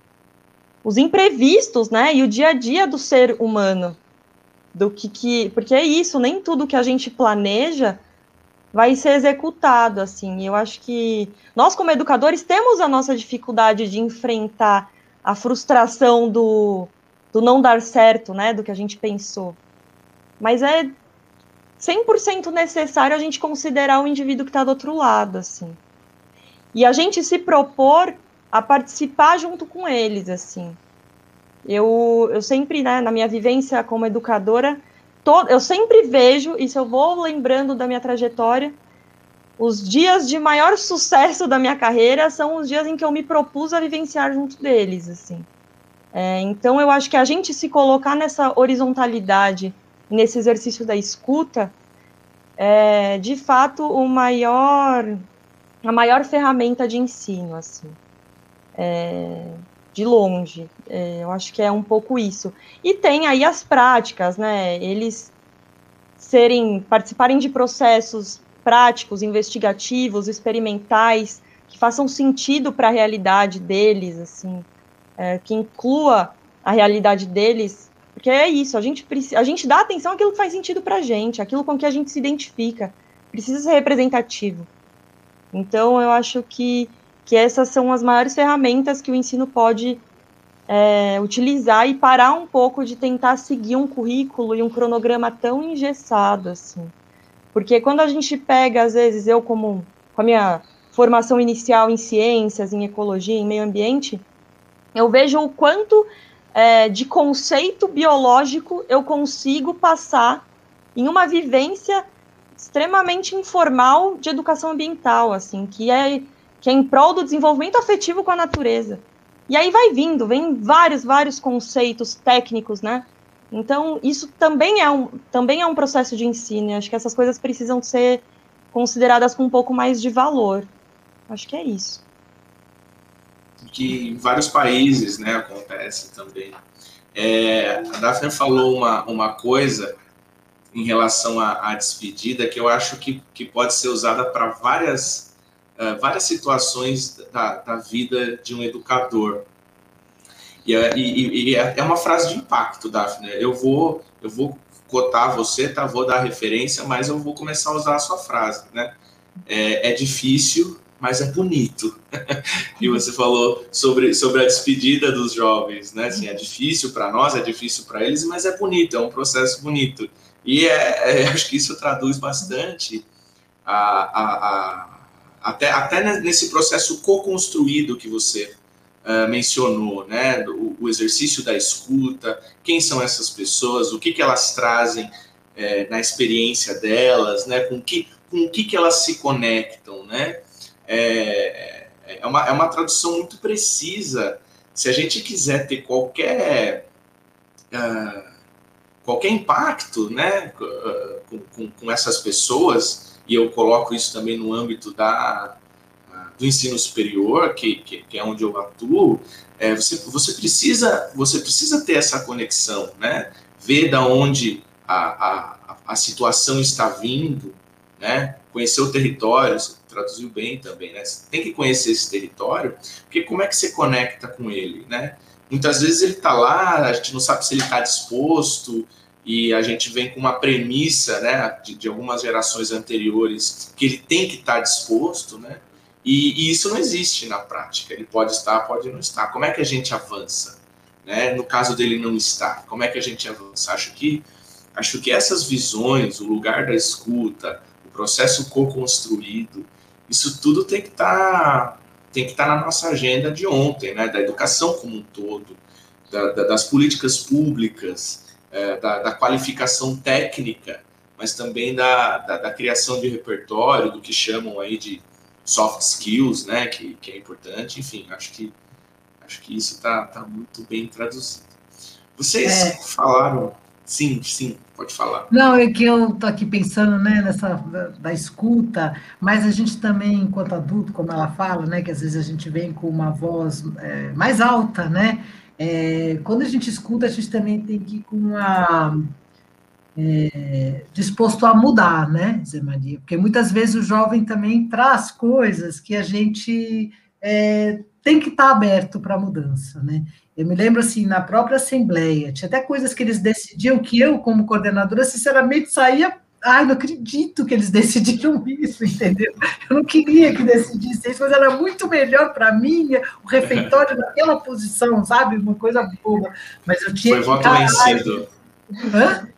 os imprevistos, né? E o dia a dia do ser humano. Do que, que. Porque é isso, nem tudo que a gente planeja vai ser executado, assim. Eu acho que nós, como educadores, temos a nossa dificuldade de enfrentar a frustração do, do não dar certo, né? Do que a gente pensou. Mas é 100% necessário a gente considerar o indivíduo que está do outro lado, assim. E a gente se propor a participar junto com eles, assim. Eu, eu sempre, né, na minha vivência como educadora, todo, eu sempre vejo, e se eu vou lembrando da minha trajetória, os dias de maior sucesso da minha carreira são os dias em que eu me propus a vivenciar junto deles, assim. É, então, eu acho que a gente se colocar nessa horizontalidade, nesse exercício da escuta, é, de fato, o maior, a maior ferramenta de ensino, assim é, de longe. É, eu acho que é um pouco isso. E tem aí as práticas, né? Eles serem participarem de processos práticos, investigativos, experimentais, que façam sentido para a realidade deles, assim, é, que inclua a realidade deles, porque é isso, a gente, a gente dá atenção àquilo que faz sentido para a gente, aquilo com que a gente se identifica, precisa ser representativo. Então, eu acho que que essas são as maiores ferramentas que o ensino pode é, utilizar e parar um pouco de tentar seguir um currículo e um cronograma tão engessado assim. Porque quando a gente pega, às vezes, eu como com a minha formação inicial em ciências, em ecologia, em meio ambiente, eu vejo o quanto é, de conceito biológico eu consigo passar em uma vivência extremamente informal de educação ambiental, assim, que é que é em prol do desenvolvimento afetivo com a natureza. E aí vai vindo, vem vários, vários conceitos técnicos, né? Então, isso também é um, também é um processo de ensino. acho que essas coisas precisam ser consideradas com um pouco mais de valor. Acho que é isso. Que em vários países né, acontece também. É, a Daphne falou uma, uma coisa em relação à, à despedida que eu acho que, que pode ser usada para várias, uh, várias situações da, da vida de um educador. E, é, e, e, é, é uma frase de impacto, Daphne. Eu vou, eu vou cotar você, tá? Vou dar referência, mas eu vou começar a usar a sua frase, né? É, é difícil, mas é bonito. e você falou sobre, sobre a despedida dos jovens, né? Assim, é difícil para nós, é difícil para eles, mas é bonito, é um processo bonito. E é, é, acho que isso traduz bastante a, a, até, até nesse processo co-construído que você uh, mencionou, né? O, o, exercício da escuta, quem são essas pessoas, o que, que elas trazem é, na experiência delas, né? Com que com que, que elas se conectam, né? É, é, uma, é uma tradução muito precisa. Se a gente quiser ter qualquer uh, qualquer impacto, né, com, com, com, essas pessoas, e eu coloco isso também no âmbito da, do ensino superior, que, que, que é onde eu atuo, é, você, você, precisa, você precisa ter essa conexão, né? Ver da onde a, a, a situação está vindo, né? Conhecer o território, você traduziu bem também, né? Você tem que conhecer esse território, porque como é que você conecta com ele, né? Muitas vezes ele está lá, a gente não sabe se ele está disposto, e a gente vem com uma premissa, né, de, de algumas gerações anteriores, que ele tem que estar tá disposto, né? E, e, isso não existe na prática. Ele pode estar, pode não estar. Como é que a gente avança? Né? No caso dele não estar, como é que a gente avança? Acho que, acho que essas visões, o lugar da escuta, o processo co-construído, isso tudo tem que estar tá, tem que estar tá na nossa agenda de ontem, né? Da educação como um todo, da, da, das políticas públicas, é, da, da, qualificação técnica, mas também da, da criação de repertório, do que chamam aí de soft skills, né, que, que é importante, enfim, acho que acho que isso está tá muito bem traduzido. Vocês é. falaram, sim, sim, pode falar. Não, é que eu tô aqui pensando, né, nessa da, da, escuta, mas a gente também, enquanto adulto, como ela fala, né, que às vezes a gente vem com uma voz é, mais alta, né, é, quando a gente escuta, a gente também tem que ir com uma é, disposto a mudar, né, Zé Maria? Porque muitas vezes o jovem também traz coisas que a gente é, tem que estar tá aberto para mudança, né? Eu me lembro, assim, na própria Assembleia, tinha até coisas que eles decidiam que eu, como coordenadora, sinceramente, saía Ai, não acredito que eles decidiram isso, entendeu? Eu não queria que decidissem isso, mas era muito melhor para mim o refeitório naquela posição, sabe? Uma coisa boa. Mas eu tinha Foi voto vencido. Hã?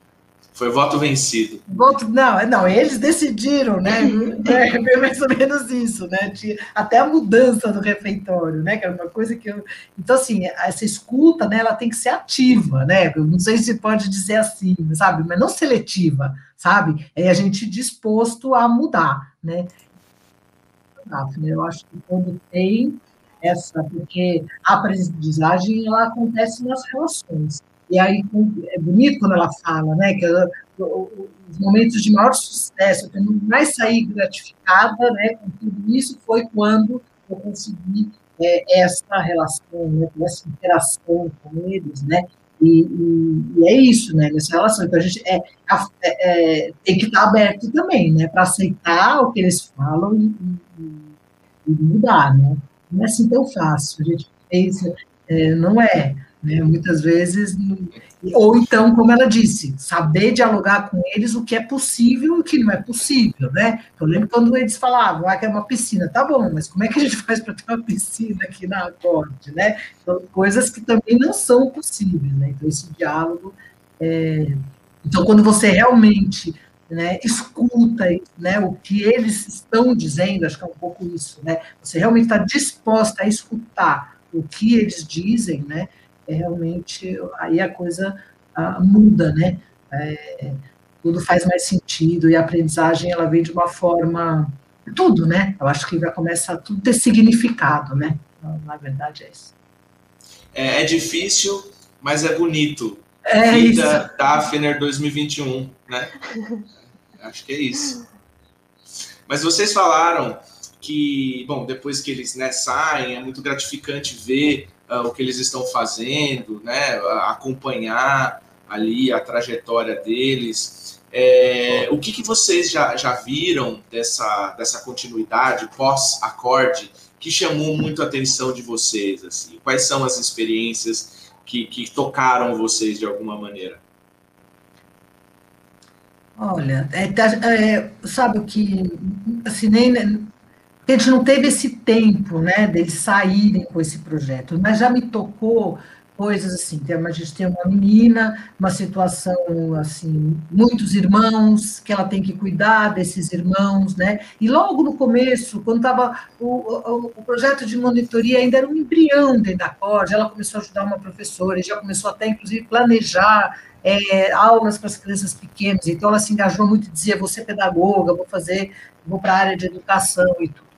Foi voto vencido. Voto, não, não, eles decidiram, né? É mais ou menos isso, né? Tinha até a mudança do refeitório, né? Que era uma coisa que eu. Então, assim, essa escuta, né, ela tem que ser ativa, né? Eu não sei se pode dizer assim, sabe? Mas não seletiva, sabe? É a gente disposto a mudar, né? Eu acho que quando tem essa, porque a aprendizagem ela acontece nas relações. E aí é bonito quando ela fala, né, que os momentos de maior sucesso, eu mais saí gratificada, né, com tudo isso, foi quando eu consegui é, essa relação, né, essa interação com eles, né, e, e, e, é isso, né, nessa relação. Então, a gente é, é, é tem que estar aberto também, né, para aceitar o que eles falam e, e, mudar, né. Não é assim tão fácil. A gente é, não é. Né? Muitas vezes, ou então, como ela disse, saber dialogar com eles o que é possível e o que não é possível, né? Eu lembro quando eles falavam ah, que é uma piscina, tá bom, mas como é que a gente faz para ter uma piscina aqui na acorde, né? Então, coisas que também não são possíveis, né? Então, esse diálogo. É... Então, quando você realmente né, escuta né, o que eles estão dizendo, acho que é um pouco isso, né? Você realmente está disposta a escutar o que eles dizem, né? É realmente aí a coisa ah, muda, né? É, tudo faz mais sentido e a aprendizagem ela vem de uma forma tudo, né? Eu acho que vai começar a tudo ter significado, né? Na verdade é isso. É, é difícil, mas é bonito. É Vida isso. Daphner 2021, né? acho que é isso. Mas vocês falaram que, bom, depois que eles né, saem, é muito gratificante ver uh, o que eles estão fazendo, né? Acompanhar ali a trajetória deles. É, o que, que vocês já, já viram dessa, dessa continuidade pós-acorde que chamou muito a atenção de vocês? Assim? Quais são as experiências que, que tocaram vocês de alguma maneira? Olha, é, tá, é, sabe o que, assim, nem, a gente não teve esse tempo, né, deles saírem com esse projeto, mas já me tocou coisas assim, a gente tem uma menina, uma situação assim, muitos irmãos, que ela tem que cuidar desses irmãos, né? E logo no começo, quando estava o, o, o, projeto de monitoria ainda era um embrião dentro da COD, ela começou a ajudar uma professora e já começou até, inclusive, planejar é, aulas para as crianças pequenas. Então, ela se engajou muito e dizia: vou ser pedagoga, vou fazer, vou para a área de educação e tudo.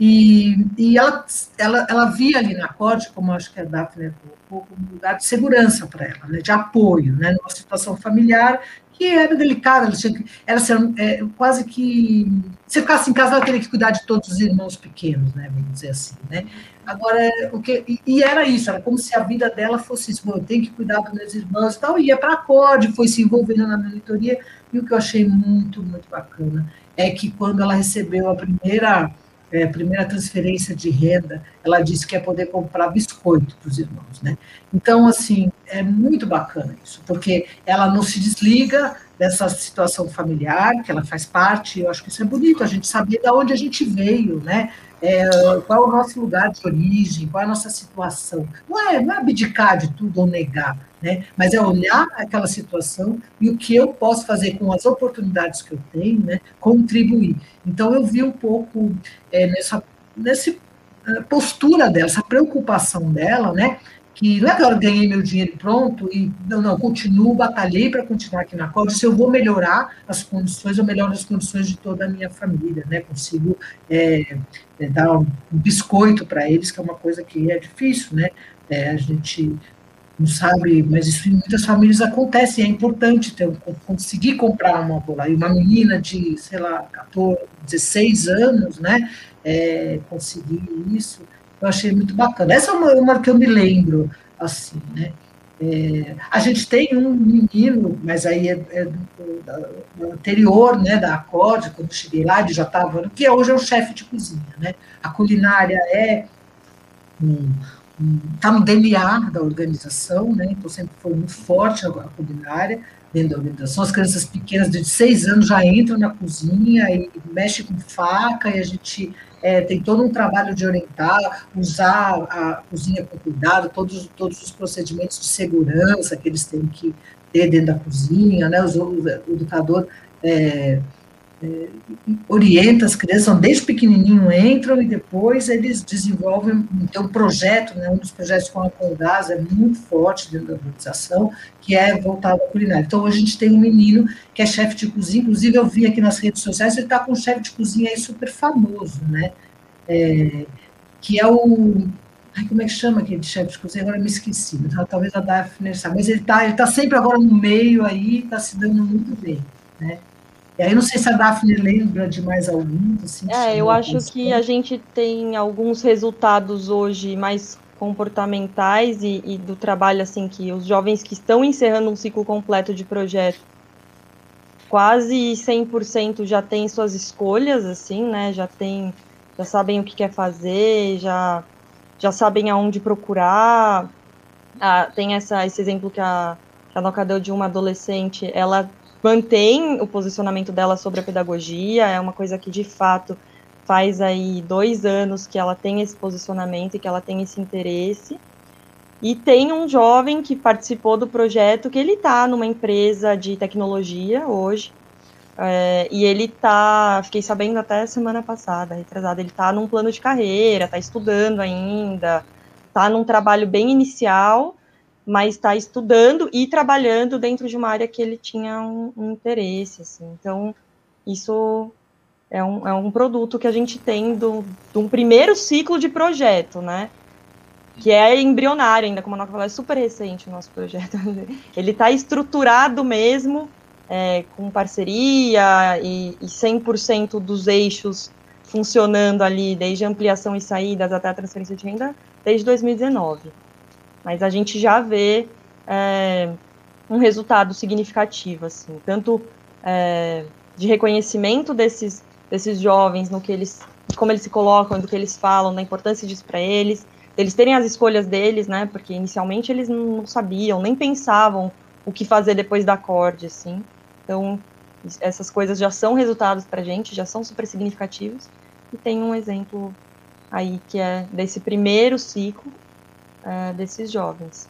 E, e ela, ela, ela via ali na corte, como acho que a Daphne colocou, um lugar de segurança para ela, né, de apoio, né, numa situação familiar que era delicada, ela tinha, assim, é, quase que, se ficasse em casa, ela teria que cuidar de todos os irmãos pequenos, né, vamos dizer assim, né. Agora, o que, e, e era isso, era como se a vida dela fosse isso, eu tenho que cuidar dos meus irmãos e tal, ia para a COD, foi se envolvendo na monitoria, e o que eu achei muito, muito bacana é que quando ela recebeu a primeira é, primeira transferência de renda, ela disse que ia poder comprar biscoito para os irmãos, né? Então, assim, é muito bacana isso, porque ela não se desliga dessa situação familiar, que ela faz parte, eu acho que isso é bonito, a gente saber de onde a gente veio, né? É, qual é o nosso lugar de origem, qual é a nossa situação. Não é, não é abdicar de tudo ou negar, né? mas é olhar aquela situação e o que eu posso fazer com as oportunidades que eu tenho, né? contribuir. Então, eu vi um pouco é, nessa, nessa eh, postura dela, essa preocupação dela, né? que não é que eu ganhei meu dinheiro pronto e não, não, continuo, batalhei para continuar aqui na COD, se eu vou melhorar as condições, eu melhoro as condições de toda a minha família, né? Consigo é, é, dar um biscoito para eles, que é uma coisa que é difícil, né? É, a gente não sabe, mas isso em muitas famílias acontece, é importante ter, conseguir comprar uma bola. E uma menina de, sei lá, 14, 16 anos, né? É, conseguir isso eu achei muito bacana. Essa é uma, uma que eu me lembro, assim, né? É, a gente tem um menino, mas aí é, é do, do, anterior, né, da Acorde, quando eu cheguei lá, ele já estava, que hoje é o chefe de cozinha, né? A culinária é um, está no DNA da organização, né? Então sempre foi muito forte a, culinária dentro da organização. As crianças pequenas de seis anos já entram na cozinha e mexem com faca e a gente é, tem todo um trabalho de orientar, usar a cozinha com cuidado, todos, todos os procedimentos de segurança que eles têm que ter dentro da cozinha, né? o, educador é, orienta as crianças, desde pequenininho entram e depois eles desenvolvem, tem um projeto, né, um dos projetos com a Colgás é muito forte dentro da organização, que é voltado à culinária. Então, a gente tem um menino que é chefe de cozinha, inclusive eu vi aqui nas redes sociais, ele está com um chefe de cozinha aí super famoso, né, é, que é o Ai, como é que chama aquele chefe de cozinha? Agora me esqueci, talvez a Daphne sabe, mas ele está ele tá sempre agora no meio aí, está se dando muito bem, né? E aí não sei se a Daphne lembra de mais alguns. Assim, é, eu acho que a gente tem alguns resultados hoje mais comportamentais e, e, do trabalho assim que os jovens que estão encerrando um ciclo completo de projeto quase 100% já têm suas escolhas assim, né? Já tem já sabem o que quer fazer, já já sabem aonde procurar. Ah, tem essa esse exemplo que a que a Noca deu de uma adolescente, ela mantém o posicionamento dela sobre a pedagogia, é uma coisa que de fato faz aí dois anos que ela tem esse posicionamento e que ela tem esse interesse. E tem um jovem que participou do projeto que ele está numa empresa de tecnologia hoje. É, e ele tá, fiquei sabendo até semana passada, retrasada, ele tá num plano de carreira, tá estudando ainda, tá num trabalho bem inicial, mas está estudando e trabalhando dentro de uma área que ele tinha um, um interesse, assim. Então, isso é um, é um produto que a gente tem do, de um primeiro ciclo de projeto, né? Que é embrionário ainda, como a Noca falou, é super recente o nosso projeto. Ele está estruturado mesmo, é, com parceria e, e 100% dos eixos funcionando ali, desde ampliação e saídas até a transferência de renda, desde 2019. Mas a gente já vê é, um resultado significativo, assim, tanto é, de reconhecimento desses, desses jovens, no que eles, como eles se colocam, do que eles falam, da importância disso para eles, eles terem as escolhas deles, né? Porque inicialmente eles não sabiam, nem pensavam o que fazer depois da acorde, assim. Então, essas coisas já são resultados para a gente, já são super significativos. E tem um exemplo aí que é desse primeiro ciclo é, desses jovens.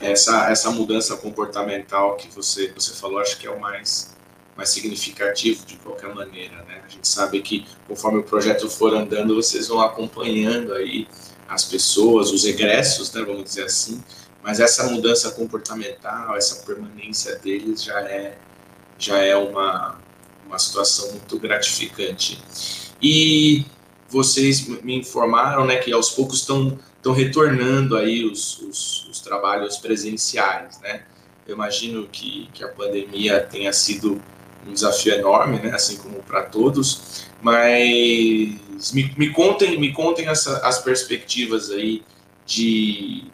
Essa, essa mudança comportamental que você, você falou, acho que é o mais, mais significativo de qualquer maneira, né? A gente sabe que conforme o projeto for andando, vocês vão acompanhando aí as pessoas, os egressos, né, vamos dizer assim, mas essa mudança comportamental, essa permanência deles já é já é uma, uma situação muito gratificante. E vocês me informaram, né, que aos poucos estão estão retornando aí os, os, os, trabalhos presenciais, né? Eu imagino que, que a pandemia tenha sido um desafio enorme, né? Assim como para todos, mas me, me contem, me contem essa, as perspectivas aí de,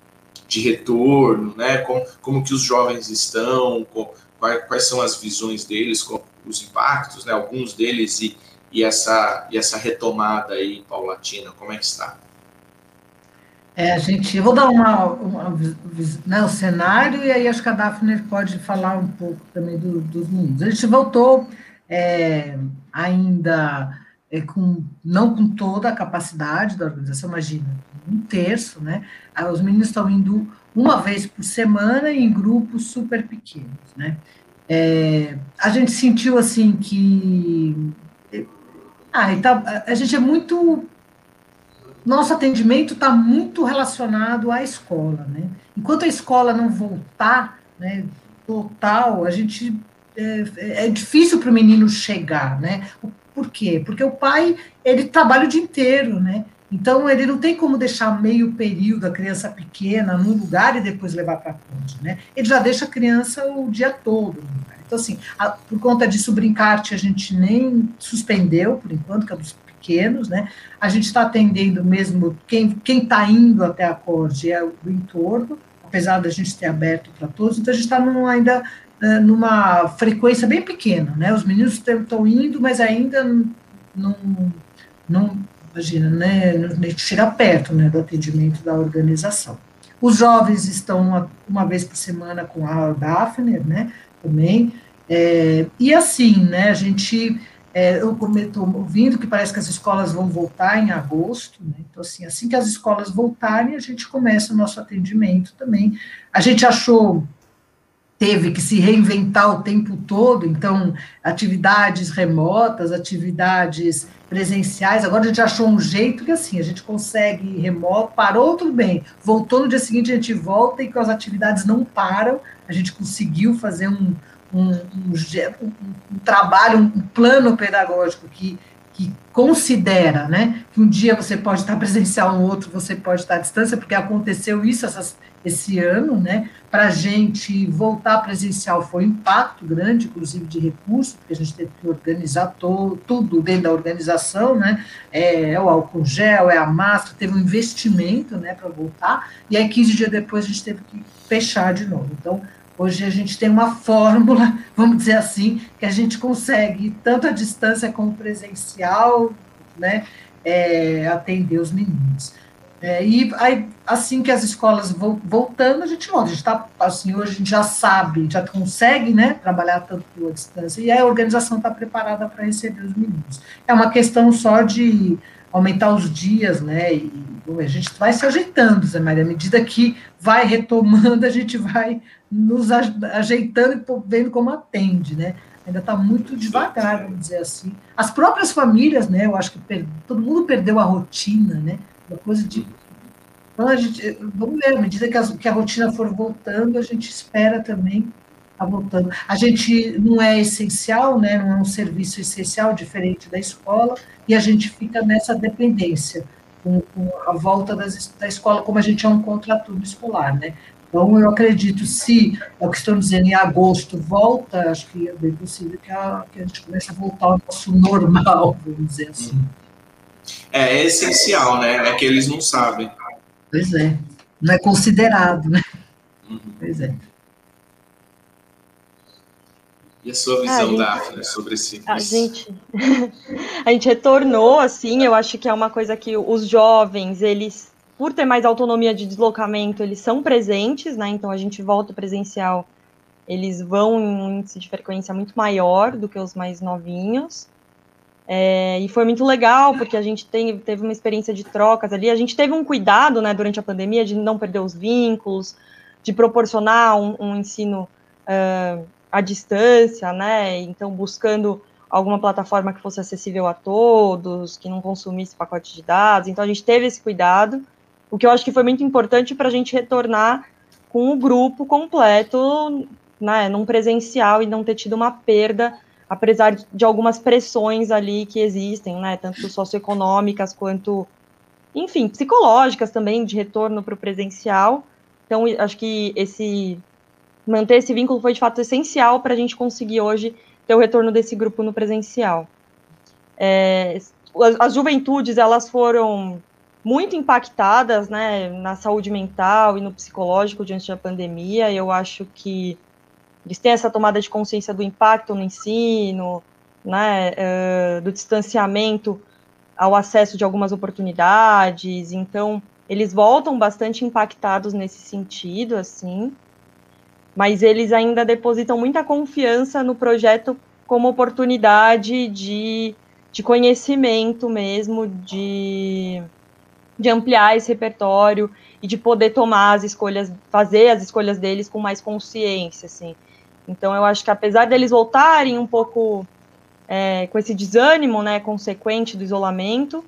de retorno, né? Como, como que os jovens estão, com, quais, quais são as visões deles, com os impactos, né? Alguns deles e, e essa e essa retomada aí paulatina, como é que está? É, a gente, eu vou dar uma, uma né, o cenário e aí acho que a Daphne pode falar um pouco também do, dos meninos. A gente voltou é, ainda é, com não com toda a capacidade da organização, imagina, um terço, né? Os meninos estão indo uma vez por semana em grupos super pequenos, né? É, a gente sentiu assim que ah, então, a gente é muito nosso atendimento está muito relacionado à escola, né? Enquanto a escola não voltar, né, total, a gente é, é difícil para o menino chegar, né? Por quê? Porque o pai ele trabalha o dia inteiro, né? Então ele não tem como deixar meio período a criança pequena num lugar e depois levar para a ponte, né? Ele já deixa a criança o dia todo. Então assim, a, por conta disso o brincarte a gente nem suspendeu por enquanto, que é dos pequenos, né? A gente está atendendo mesmo quem está indo até a corte é o entorno, apesar da gente ter aberto para todos, então a gente está ainda uh, numa frequência bem pequena, né? Os meninos estão indo, mas ainda não, não imagina, né? Não chega perto, né, do atendimento da organização. Os jovens estão uma, uma vez por semana com a Daphne, né? Também. É, e assim, né? A gente é, eu estou ouvindo que parece que as escolas vão voltar em agosto, né? então assim, assim que as escolas voltarem, a gente começa o nosso atendimento também. A gente achou teve que se reinventar o tempo todo, então atividades remotas, atividades presenciais. Agora a gente achou um jeito que assim a gente consegue remoto, parou tudo bem, voltou no dia seguinte a gente volta e que as atividades não param. A gente conseguiu fazer um, um, um, um trabalho, um plano pedagógico que, que considera né, que um dia você pode estar presencial, no outro você pode estar à distância, porque aconteceu isso essas, esse ano, né? Para a gente voltar presencial foi um impacto grande, inclusive de recursos, porque a gente teve que organizar todo, tudo dentro da organização, né? É, é, o álcool gel, é a máscara, teve um investimento, né, para voltar, e aí 15 dias depois a gente teve que fechar de novo. Então, Hoje a gente tem uma fórmula, vamos dizer assim, que a gente consegue, tanto a distância como presencial, né, é, atender os meninos. É, e aí, assim que as escolas vão voltando, a gente volta. A gente está, assim, hoje a gente já sabe, já consegue, né, trabalhar tanto pela distância, e a organização está preparada para receber os meninos. É uma questão só de aumentar os dias, né, e a gente vai se ajeitando, Zé Maria, à medida que vai retomando, a gente vai nos ajeitando e vendo como atende, né? Ainda está muito devagar, vamos dizer assim. As próprias famílias, né? Eu acho que per... todo mundo perdeu a rotina, né? Uma coisa de Então, a gente, vamos ver, à medida que a, que a rotina for voltando, a gente espera também a tá voltando. A gente não é essencial, né, não é um serviço essencial, diferente da escola, e a gente fica nessa dependência, com, com a volta das, da escola, como a gente é um contraturno escolar, né. Então, eu acredito, se é o que estão dizendo, em agosto volta, acho que é bem possível que a, que a gente comece a voltar ao nosso normal, vamos dizer assim. É, é essencial, né? É que eles não sabem. Pois é. Não é considerado, né? Uhum. Pois é. E a sua visão, ah, Daphne, sobre esse. A gente, a gente retornou, assim, eu acho que é uma coisa que os jovens, eles, por ter mais autonomia de deslocamento, eles são presentes, né? Então a gente volta presencial, eles vão em um índice de frequência muito maior do que os mais novinhos. É, e foi muito legal, porque a gente tem, teve uma experiência de trocas ali. A gente teve um cuidado, né, durante a pandemia, de não perder os vínculos, de proporcionar um, um ensino uh, à distância, né? Então, buscando alguma plataforma que fosse acessível a todos, que não consumisse pacote de dados. Então, a gente teve esse cuidado, o que eu acho que foi muito importante para a gente retornar com o grupo completo, né, num presencial e não ter tido uma perda apesar de algumas pressões ali que existem, né, tanto socioeconômicas quanto, enfim, psicológicas também, de retorno para o presencial. Então, acho que esse manter esse vínculo foi de fato essencial para a gente conseguir hoje ter o retorno desse grupo no presencial. É, as, as juventudes, elas foram muito impactadas, né, na saúde mental e no psicológico diante da pandemia. Eu acho que eles têm essa tomada de consciência do impacto no ensino, né, uh, do distanciamento ao acesso de algumas oportunidades, então eles voltam bastante impactados nesse sentido, assim, mas eles ainda depositam muita confiança no projeto como oportunidade de, de conhecimento mesmo, de, de ampliar esse repertório e de poder tomar as escolhas, fazer as escolhas deles com mais consciência, assim. Então, eu acho que apesar deles voltarem um pouco é, com esse desânimo, né, consequente do isolamento,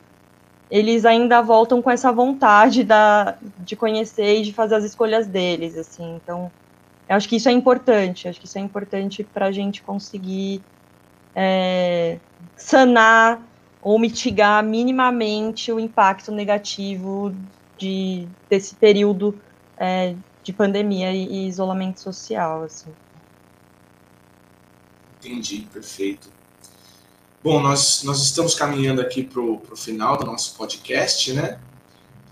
eles ainda voltam com essa vontade da, de conhecer e de fazer as escolhas deles, assim. Então, eu acho que isso é importante. Acho que isso é importante para a gente conseguir é, sanar ou mitigar minimamente o impacto negativo de, desse período é, de pandemia e, isolamento social, assim. Entendi, perfeito. Bom, nós, nós estamos caminhando aqui para o final do nosso podcast, né?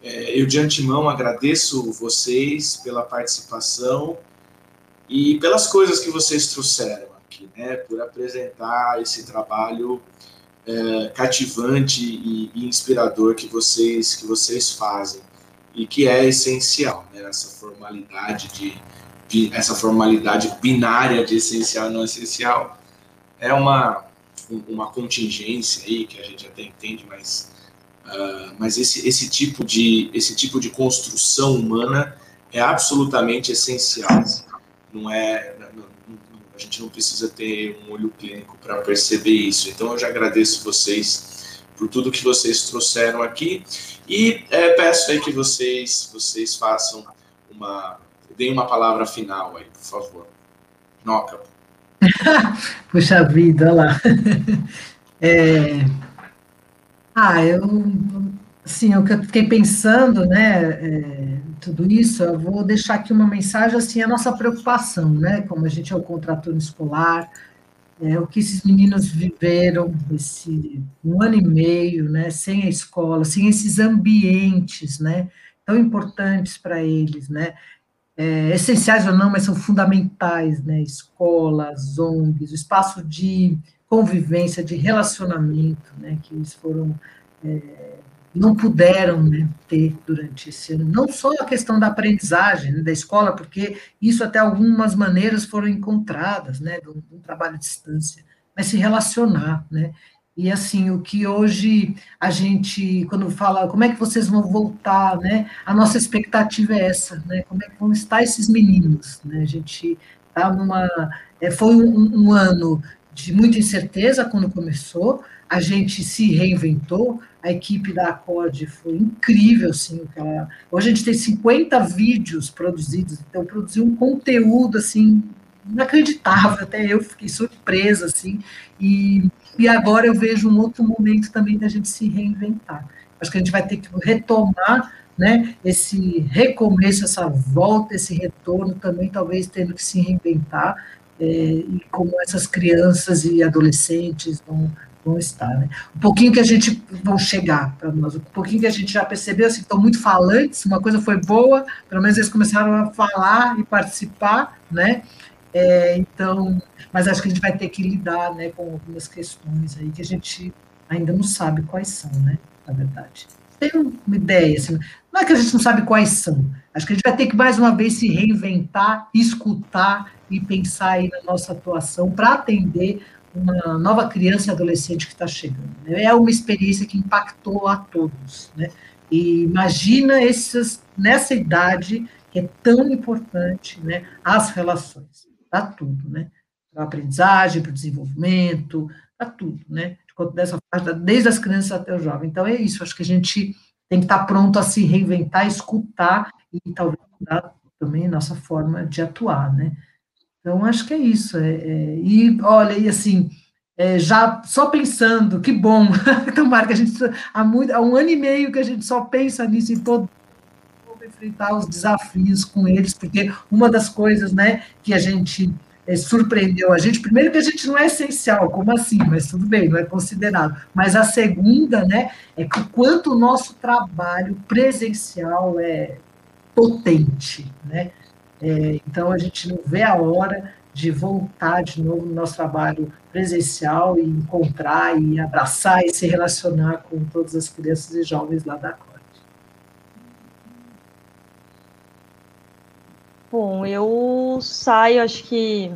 É, eu de antemão agradeço vocês pela participação e pelas coisas que vocês trouxeram aqui, né? Por apresentar esse trabalho é, cativante e, e, inspirador que vocês que vocês fazem e que é essencial, né? Essa formalidade de, essa formalidade binária de essencial e não essencial é uma, uma contingência aí que a gente até entende, mas, uh, mas esse, esse, tipo de, esse tipo de construção humana é absolutamente essencial. Não é, a gente não precisa ter um olho clínico para perceber isso. Então eu já agradeço vocês por tudo que vocês trouxeram aqui e é, peço aí que vocês vocês façam uma deem uma palavra final aí, por favor. Noca. Puxa vida, olha lá. É... Ah, eu, assim, o que eu fiquei pensando, né, é, tudo isso, eu vou deixar aqui uma mensagem, assim, a nossa preocupação, né, como a gente é o contraturno escolar, é, o que esses meninos viveram esse um ano e meio, né, sem a escola, sem esses ambientes, né, tão importantes para eles, né, é, essenciais ou não, mas são fundamentais, né? Escolas, ONGs, o espaço de convivência, de relacionamento, né? Que eles foram é, não puderam né, ter durante esse ano. Não só a questão da aprendizagem né, da escola, porque isso até algumas maneiras foram encontradas, né, de um trabalho à distância, mas se relacionar, né? E assim, o que hoje a gente, quando fala como é que vocês vão voltar, né? A nossa expectativa é essa, né? Como é que vão estar esses meninos, né? A gente tá numa. É, foi um, um ano de muita incerteza quando começou, a gente se reinventou, a equipe da Acorde foi incrível, assim, ela... hoje a gente tem 50 vídeos produzidos, então produziu um conteúdo, assim, inacreditável, até eu fiquei surpresa, assim, e, e agora eu vejo um outro momento também da gente se reinventar. Acho que a gente vai ter que retomar né, esse recomeço, essa volta, esse retorno também, talvez tendo que se reinventar, é, e como essas crianças e adolescentes vão, vão estar. Né? Um pouquinho que a gente vão chegar para nós, um pouquinho que a gente já percebeu, assim, estão muito falantes, uma coisa foi boa, pelo menos eles começaram a falar e participar, né? É, então, mas acho que a gente vai ter que lidar né, com algumas questões aí que a gente ainda não sabe quais são, né? Na verdade. Tem uma ideia, assim, não é que a gente não sabe quais são, acho que a gente vai ter que mais uma vez se reinventar, escutar e pensar aí na nossa atuação para atender uma nova criança e adolescente que está chegando. Né? É uma experiência que impactou a todos, né? E imagina essas, nessa idade que é tão importante, né, as relações, para tudo, né? Para a aprendizagem, para o desenvolvimento, para tudo, né? Dessa parte, desde as crianças até o jovem. Então, é isso, acho que a gente tem que estar tá pronto a se reinventar, escutar e talvez mudar também nossa forma de atuar, né? Então, acho que é isso. É, é, e, olha, e assim, é, já só pensando, que bom, tomara que a gente, há, muito, há um ano e meio que a gente só pensa nisso e todo enfrentar os desafios com eles, porque uma das coisas, né, que a gente é, surpreendeu a gente, primeiro que a gente não é essencial, como assim? Mas tudo bem, não é considerado. Mas a segunda, né, é que o quanto o nosso trabalho presencial é potente, né? É, então, a gente não vê a hora de voltar de novo no nosso trabalho presencial e encontrar e abraçar e se relacionar com todas as crianças e jovens lá da Corte. Bom, eu saio, acho que,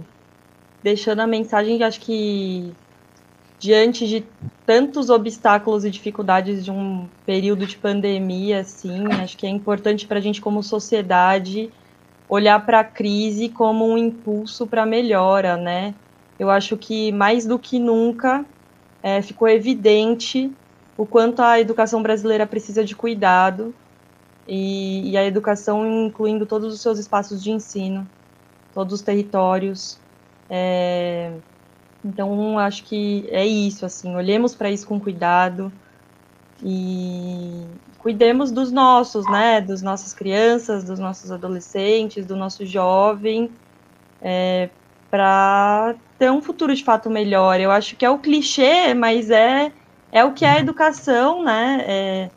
deixando a mensagem, acho que diante de tantos obstáculos e dificuldades de um período de pandemia, assim, acho que é importante para a gente, como sociedade, olhar para a crise como um impulso para melhora, né? Eu acho que mais do que nunca é, ficou evidente o quanto a educação brasileira precisa de cuidado e, e, a educação incluindo todos os seus espaços de ensino, todos os territórios. É, então, acho que é isso, assim, olhemos para isso com cuidado e cuidemos dos nossos, né, das nossas crianças, dos nossos adolescentes, do nosso jovem, é, para ter um futuro de fato melhor. Eu acho que é o clichê, mas é, é o que é a educação, né, é,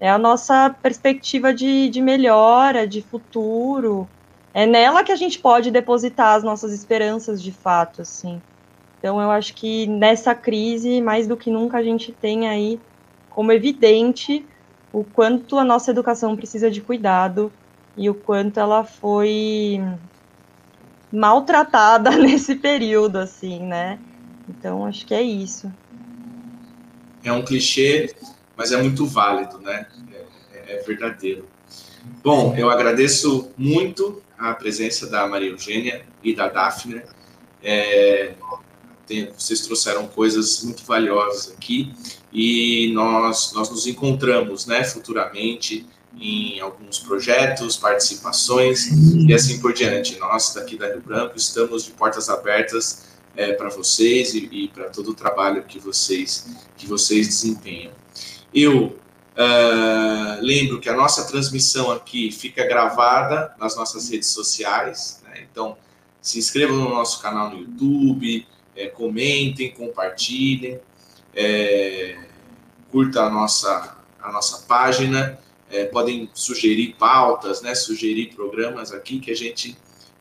é a nossa perspectiva de, de melhora, de futuro, é nela que a gente pode depositar as nossas esperanças de fato, assim. Então, eu acho que nessa crise, mais do que nunca, a gente tem aí como evidente o quanto a nossa educação precisa de cuidado e o quanto ela foi maltratada nesse período, assim, né? Então, acho que é isso. É um clichê, mas é muito válido, né? É, é verdadeiro. Bom, eu agradeço muito a presença da Maria Eugênia e da Daphne. É, tem, vocês trouxeram coisas muito valiosas aqui e nós, nós nos encontramos né, futuramente em alguns projetos, participações e assim por diante. Nós daqui da Rio Branco estamos de portas abertas é, para vocês e, e para todo o trabalho que vocês, que vocês desempenham. Eu uh, lembro que a nossa transmissão aqui fica gravada nas nossas redes sociais, né? então se inscrevam no nosso canal no YouTube, é, comentem, compartilhem é, curta a nossa, a nossa página, é, podem sugerir pautas, né, sugerir programas aqui que a gente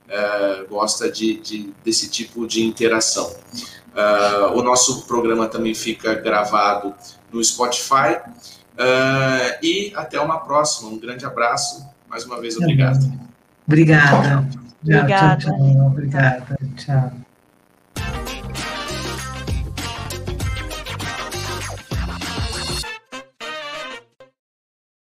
é, gosta de, de, desse tipo de interação. Uh, o nosso programa também fica gravado no Spotify. Uh, e até uma próxima. Um grande abraço. Mais uma vez, obrigado. Obrigada. Obrigada. Tchau, tchau, tchau. Obrigada. Tchau.